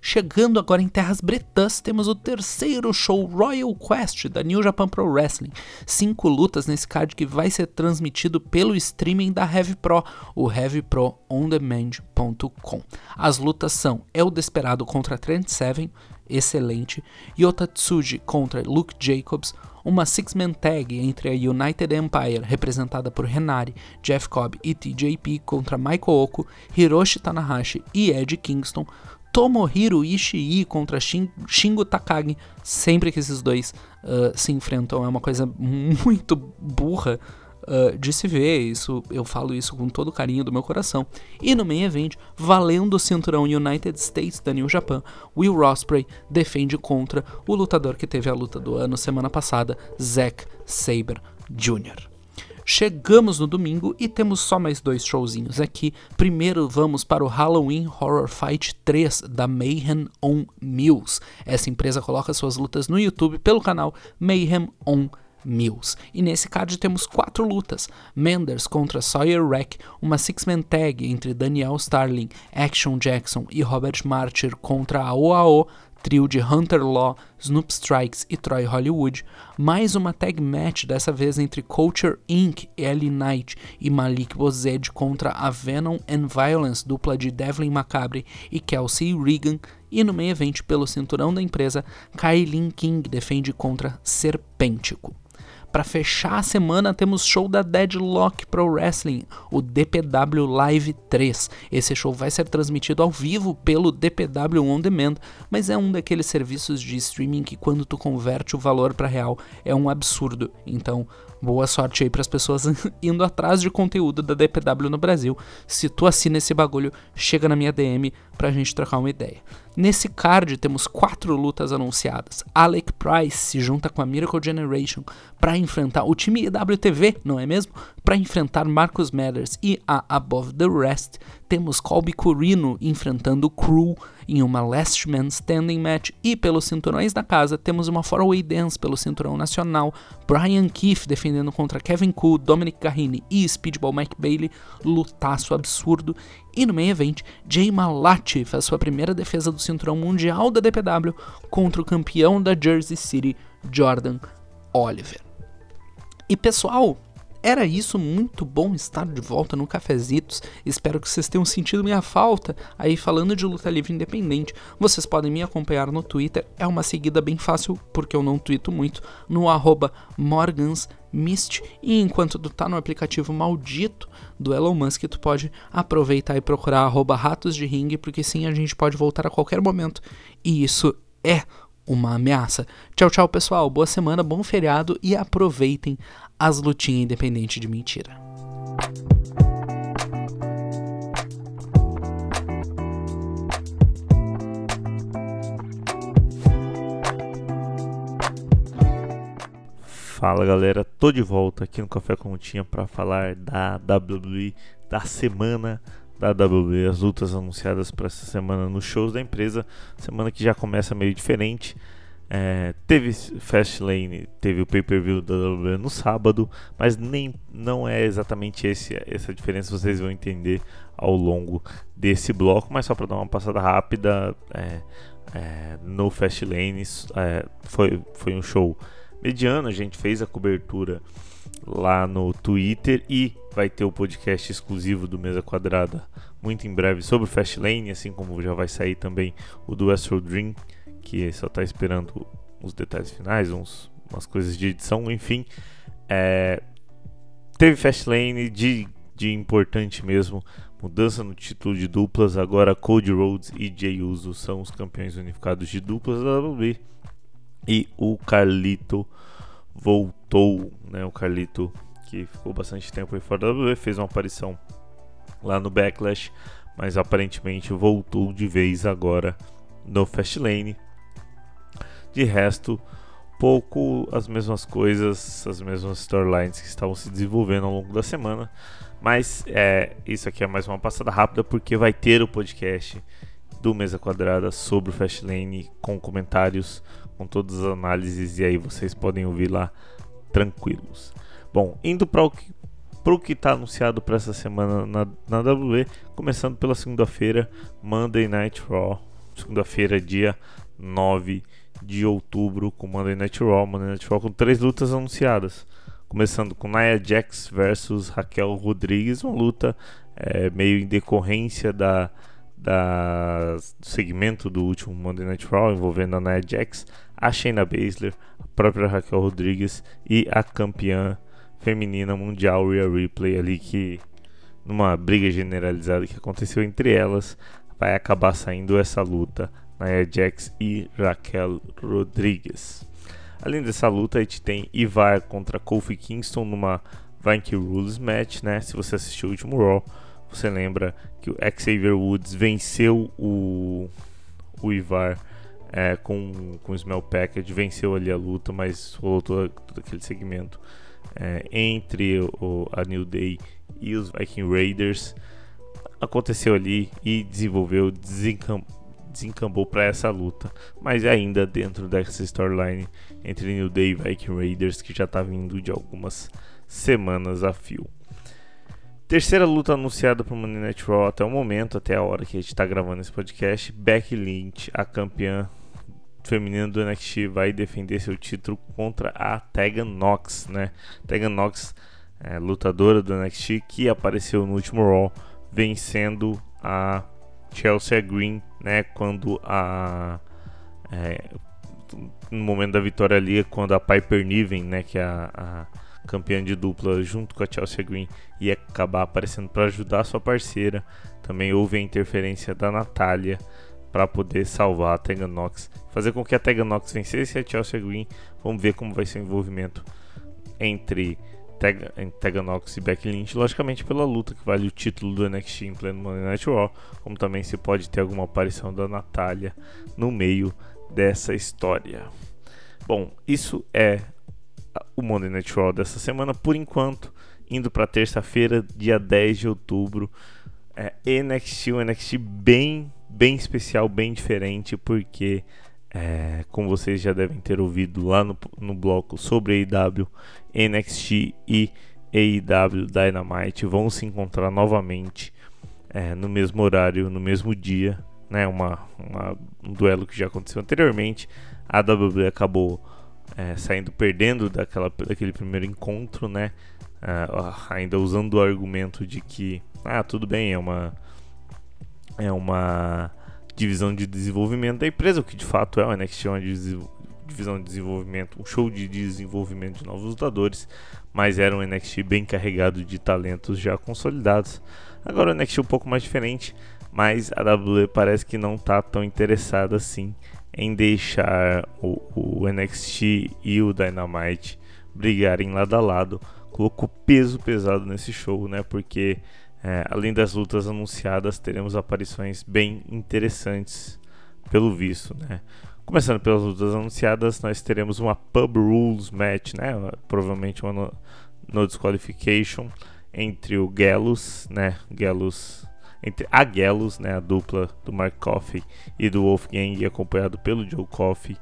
Chegando agora em terras bretãs, temos o terceiro show Royal Quest da New Japan Pro Wrestling. Cinco lutas nesse card que vai ser transmitido pelo streaming da Heavy Pro, o heavyproondemand.com. As lutas são El Desperado contra Trent Seven, excelente, Yota Tsuji contra Luke Jacobs, uma six-man tag entre a United Empire, representada por Renari, Jeff Cobb e TJP, contra Michael Oko, Hiroshi Tanahashi e Ed Kingston, Tomohiro Ishii contra Shingo Takagi. Sempre que esses dois uh, se enfrentam é uma coisa muito burra uh, de se ver. Isso, eu falo isso com todo o carinho do meu coração. E no main event, valendo o cinturão United States da New Japan, Will Ospreay defende contra o lutador que teve a luta do ano semana passada, Zack Saber Jr. Chegamos no domingo e temos só mais dois showzinhos aqui. Primeiro vamos para o Halloween Horror Fight 3 da Mayhem on Mills. Essa empresa coloca suas lutas no YouTube pelo canal Mayhem on Mills. E nesse card temos quatro lutas: Menders contra Sawyer Rack, uma six-man tag entre Daniel Starling, Action Jackson e Robert Martyr contra a OAO, trio de Hunter Law, Snoop Strikes e Troy Hollywood, mais uma tag match, dessa vez entre Culture Inc., Ellie Knight e Malik Bozed contra a Venom and Violence, dupla de Devlin Macabre e Kelsey Regan, e no meio evento pelo cinturão da empresa, Kailin King defende contra Serpêntico. Para fechar a semana, temos show da Deadlock Pro Wrestling, o DPW Live 3. Esse show vai ser transmitido ao vivo pelo DPW On Demand, mas é um daqueles serviços de streaming que quando tu converte o valor para real é um absurdo. Então, boa sorte aí para as pessoas [LAUGHS] indo atrás de conteúdo da DPW no Brasil. Se tu assina esse bagulho, chega na minha DM pra gente trocar uma ideia. Nesse card temos quatro lutas anunciadas. Alec Price se junta com a Miracle Generation para enfrentar o time IWTV, não é mesmo? Para enfrentar Marcus Mathers e a Above the Rest. Temos Colby Corino enfrentando Crew em uma Last Man Standing match e pelos cinturões da casa temos uma Four-Way Dance pelo cinturão nacional. Brian Keefe defendendo contra Kevin Cool, Dominic Garrini e Speedball Mike Bailey, lutaço absurdo. E no main event, Jay Malati faz sua primeira defesa do cinturão mundial da DPW contra o campeão da Jersey City, Jordan Oliver. E pessoal, era isso, muito bom estar de volta no Cafezitos. Espero que vocês tenham sentido minha falta aí falando de luta livre independente. Vocês podem me acompanhar no Twitter, é uma seguida bem fácil porque eu não tweeto muito, no arroba. E enquanto tu tá no aplicativo maldito do Elon Musk, tu pode aproveitar e procurar arroba ratos de ringue, porque sim, a gente pode voltar a qualquer momento. E isso é uma ameaça. Tchau, tchau, pessoal. Boa semana, bom feriado e aproveitem as lutinhas independente de mentira. Fala galera, tô de volta aqui no Café com Tinha para falar da WWE, da semana da WWE, as lutas anunciadas para essa semana nos shows da empresa. Semana que já começa meio diferente. É, teve Fastlane, teve o pay-per-view da WWE no sábado, mas nem não é exatamente esse, essa diferença, vocês vão entender ao longo desse bloco. Mas só para dar uma passada rápida, é, é, no Fastlane é, foi, foi um show mediano, a gente fez a cobertura lá no Twitter e vai ter o podcast exclusivo do Mesa Quadrada muito em breve sobre o Fastlane, assim como já vai sair também o do Astro Dream, que só está esperando os detalhes finais, uns, umas coisas de edição, enfim. É, teve Fastlane de, de importante mesmo, mudança no título de duplas, agora Cody Rhodes e Jey Uso são os campeões unificados de duplas da WWE e o Carlito voltou, né? O Carlito que ficou bastante tempo aí fora da WWE, fez uma aparição lá no Backlash, mas aparentemente voltou de vez agora no Fastlane. De resto, pouco as mesmas coisas, as mesmas storylines que estavam se desenvolvendo ao longo da semana. Mas é, isso aqui é mais uma passada rápida porque vai ter o podcast do Mesa Quadrada sobre o Fastlane com comentários, com todas as análises e aí vocês podem ouvir lá tranquilos. Bom, indo para o que para o que está anunciado para essa semana na, na WWE, começando pela segunda-feira, Monday Night Raw, segunda-feira, dia 9 de outubro, com Monday Night Raw, Monday Night Raw com três lutas anunciadas, começando com Nia Jax versus Raquel Rodrigues, uma luta é, meio em decorrência da, da, do segmento do último Monday Night Raw envolvendo a Nia Jax, a Shayna Baszler, a própria Raquel Rodrigues e a campeã feminina mundial Rhea Ripley ali que numa briga generalizada que aconteceu entre elas vai acabar saindo essa luta Nia Jax e Raquel Rodrigues. Além dessa luta, a gente tem Ivar contra Kofi Kingston numa Viking Rules match, né? Se você assistiu o último Raw, você lembra que o Xavier Woods venceu o, o Ivar é, com, com o Smell Package, venceu ali a luta, mas rolou todo, todo aquele segmento é, entre o, a New Day e os Viking Raiders aconteceu ali e desenvolveu, desencam, desencambou para essa luta, mas ainda dentro dessa storyline entre New Day e Viking Raiders que já está vindo de algumas semanas a fio. Terceira luta anunciada para o Money Night Raw até o momento, até a hora que a gente está gravando esse podcast. Becky Lynch, a campeã feminina do NXT, vai defender seu título contra a Tegan Nox, né? Tegan Nox, é, lutadora do NXT, que apareceu no último Raw, vencendo a Chelsea Green, né? Quando a é, no momento da vitória ali, quando a Piper Niven, né? Que é a, a campeã de dupla junto com a Chelsea Green ia acabar aparecendo para ajudar sua parceira. Também houve a interferência da Natália para poder salvar a Tegan Nox, fazer com que a Tegan Nox vencesse a Chelsea Green. Vamos ver como vai ser o envolvimento entre Tegan Nox e Becky Lynch, logicamente pela luta que vale o título do NXT em pleno Monday Night Raw, como também se pode ter alguma aparição da Natália no meio dessa história. Bom, isso é o Monday Night Raw dessa semana, por enquanto, indo para terça-feira, dia 10 de outubro. É, NXT, um NXT bem, bem especial, bem diferente, porque, é, como vocês já devem ter ouvido lá no, no bloco sobre AEW, NXT e AEW Dynamite vão se encontrar novamente é, no mesmo horário, no mesmo dia. Né, uma, uma, um duelo que já aconteceu anteriormente. A WWE acabou é, saindo perdendo daquela, daquele primeiro encontro, né? Uh, ainda usando o argumento de que, ah, tudo bem, é uma é uma divisão de desenvolvimento da empresa, o que de fato é, o NXT uma divisão de desenvolvimento, um show de desenvolvimento de novos lutadores, mas era um NXT bem carregado de talentos já consolidados. Agora o NXT é um pouco mais diferente, mas a WWE parece que não está tão interessada assim em deixar o, o NXT e o Dynamite brigarem lado a lado. Colocou peso pesado nesse show, né? Porque é, além das lutas anunciadas, teremos aparições bem interessantes, pelo visto, né? Começando pelas lutas anunciadas, nós teremos uma Pub Rules match, né? Provavelmente uma no, no disqualification entre o Gallows, né? Entre a Gallows, né, a dupla do Mark Coffey e do Wolfgang, acompanhado pelo Joe Coffey,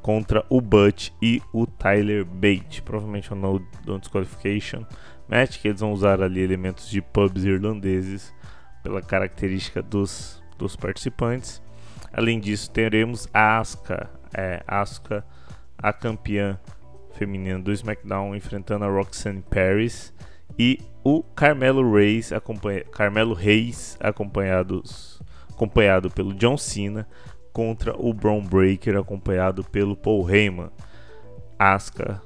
contra o Butch e o Tyler Bate. Provavelmente um no, no disqualification match, que eles vão usar ali elementos de pubs irlandeses pela característica dos, dos participantes. Além disso, teremos a Asuka, é, Asuka, a campeã feminina do SmackDown, enfrentando a Roxanne Paris e o Carmelo Reis, acompanha, Carmelo Reis acompanhados, acompanhado pelo John Cena contra o Braun Breaker acompanhado pelo Paul Heyman. Asuka,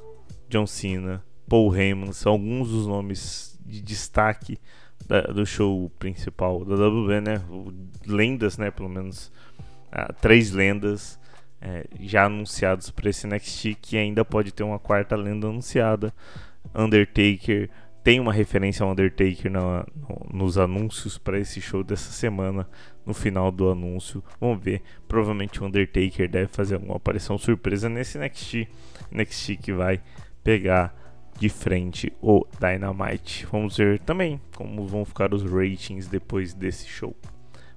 John Cena, Paul Heyman são alguns dos nomes de destaque da, do show principal da WWE, né? Lendas, né? Pelo menos uh, três lendas é, já anunciados para esse NXT que ainda pode ter uma quarta lenda anunciada. Undertaker, tem uma referência ao Undertaker na, no, nos anúncios para esse show dessa semana. No final do anúncio, vamos ver. Provavelmente o Undertaker deve fazer alguma aparição surpresa nesse NXT. NXT que vai pegar de frente o Dynamite. Vamos ver também como vão ficar os ratings depois desse show.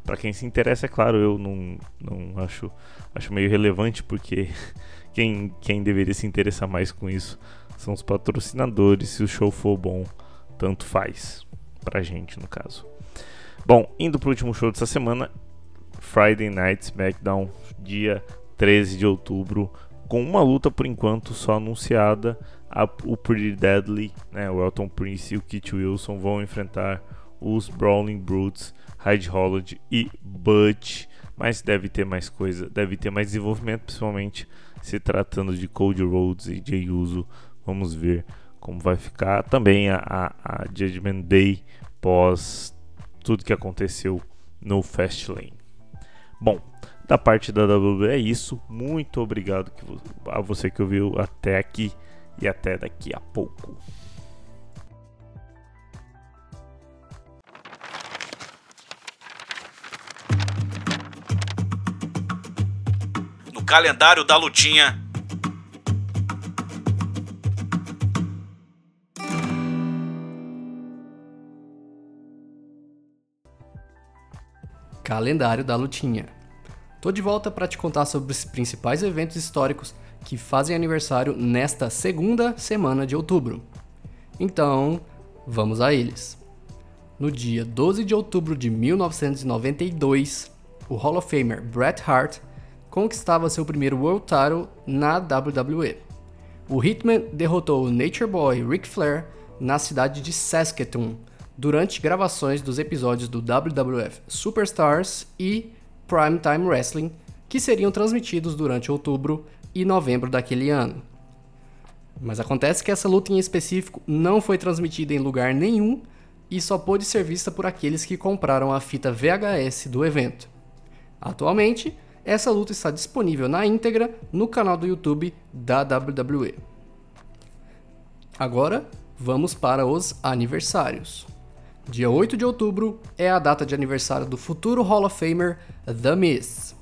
Para quem se interessa, é claro, eu não, não acho, acho meio relevante porque [LAUGHS] quem, quem deveria se interessar mais com isso são os patrocinadores. Se o show for bom, tanto faz. Pra gente, no caso. Bom, indo pro último show dessa semana, Friday Night SmackDown, dia 13 de outubro, com uma luta por enquanto só anunciada. A, o Pretty Deadly, né, o Elton Prince e o Kit Wilson vão enfrentar os Brawling Brutes, Hyde Holland e Butch. Mas deve ter mais coisa, deve ter mais desenvolvimento, principalmente se tratando de Cody Rhodes e Jey Uso Vamos ver como vai ficar também a, a, a Judgment Day pós tudo que aconteceu no Fastlane. Bom, da parte da WWE é isso. Muito obrigado a você que ouviu até aqui e até daqui a pouco. No calendário da lutinha. Calendário da lutinha. Tô de volta para te contar sobre os principais eventos históricos que fazem aniversário nesta segunda semana de outubro. Então, vamos a eles. No dia 12 de outubro de 1992, o Hall of Famer Bret Hart conquistava seu primeiro World Title na WWE. O Hitman derrotou o Nature Boy Ric Flair na cidade de Saskatoon durante gravações dos episódios do WWF Superstars e Primetime Wrestling, que seriam transmitidos durante outubro e novembro daquele ano. Mas acontece que essa luta em específico não foi transmitida em lugar nenhum e só pôde ser vista por aqueles que compraram a fita VHS do evento. Atualmente, essa luta está disponível na íntegra no canal do YouTube da WWE. Agora, vamos para os aniversários. Dia 8 de outubro é a data de aniversário do futuro Hall of Famer The Miz.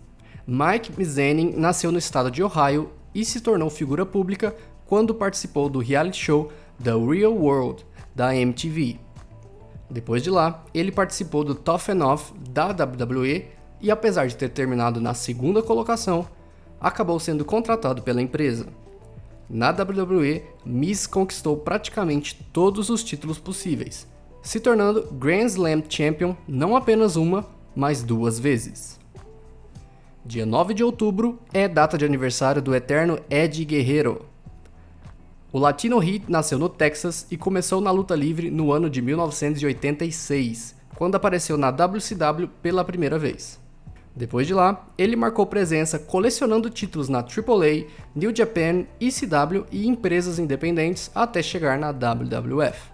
Mike Mizanin nasceu no estado de Ohio e se tornou figura pública quando participou do reality show The Real World da MTV. Depois de lá, ele participou do Tough Enough da WWE e, apesar de ter terminado na segunda colocação, acabou sendo contratado pela empresa. Na WWE, Miz conquistou praticamente todos os títulos possíveis, se tornando Grand Slam Champion não apenas uma, mas duas vezes. Dia 9 de outubro é data de aniversário do eterno Ed Guerrero. O Latino Heat nasceu no Texas e começou na luta livre no ano de 1986, quando apareceu na WCW pela primeira vez. Depois de lá, ele marcou presença colecionando títulos na AAA, New Japan, ECW e empresas independentes até chegar na WWF.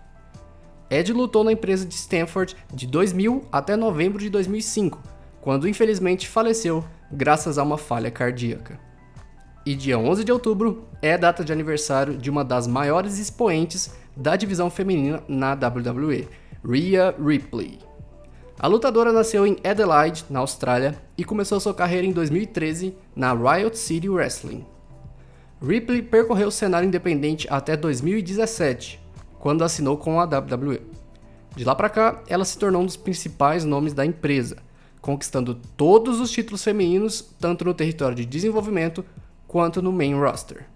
Ed lutou na empresa de Stanford de 2000 até novembro de 2005, quando infelizmente faleceu graças a uma falha cardíaca. E dia 11 de outubro é data de aniversário de uma das maiores expoentes da divisão feminina na WWE, Rhea Ripley. A lutadora nasceu em Adelaide, na Austrália, e começou sua carreira em 2013 na Riot City Wrestling. Ripley percorreu o cenário independente até 2017, quando assinou com a WWE. De lá para cá, ela se tornou um dos principais nomes da empresa, conquistando todos os títulos femininos, tanto no território de desenvolvimento quanto no main roster.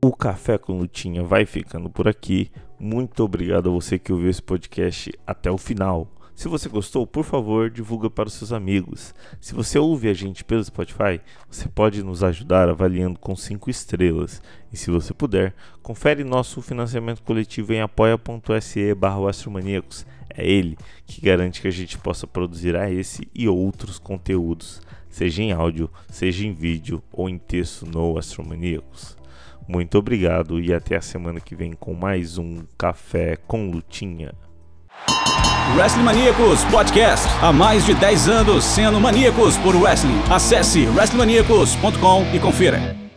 O Café com Lutinha vai ficando por aqui. Muito obrigado a você que ouviu esse podcast até o final. Se você gostou, por favor, divulga para os seus amigos. Se você ouve a gente pelo Spotify, você pode nos ajudar avaliando com 5 estrelas. E se você puder, confere nosso financiamento coletivo em apoia.se barra É ele que garante que a gente possa produzir a esse e outros conteúdos, seja em áudio, seja em vídeo ou em texto no Astromaníacos. Muito obrigado e até a semana que vem com mais um Café com Lutinha. Wrestling Maníacos Podcast. Há mais de 10 anos sendo maníacos por wrestling. Acesse wrestlingmaníacos.com e confira.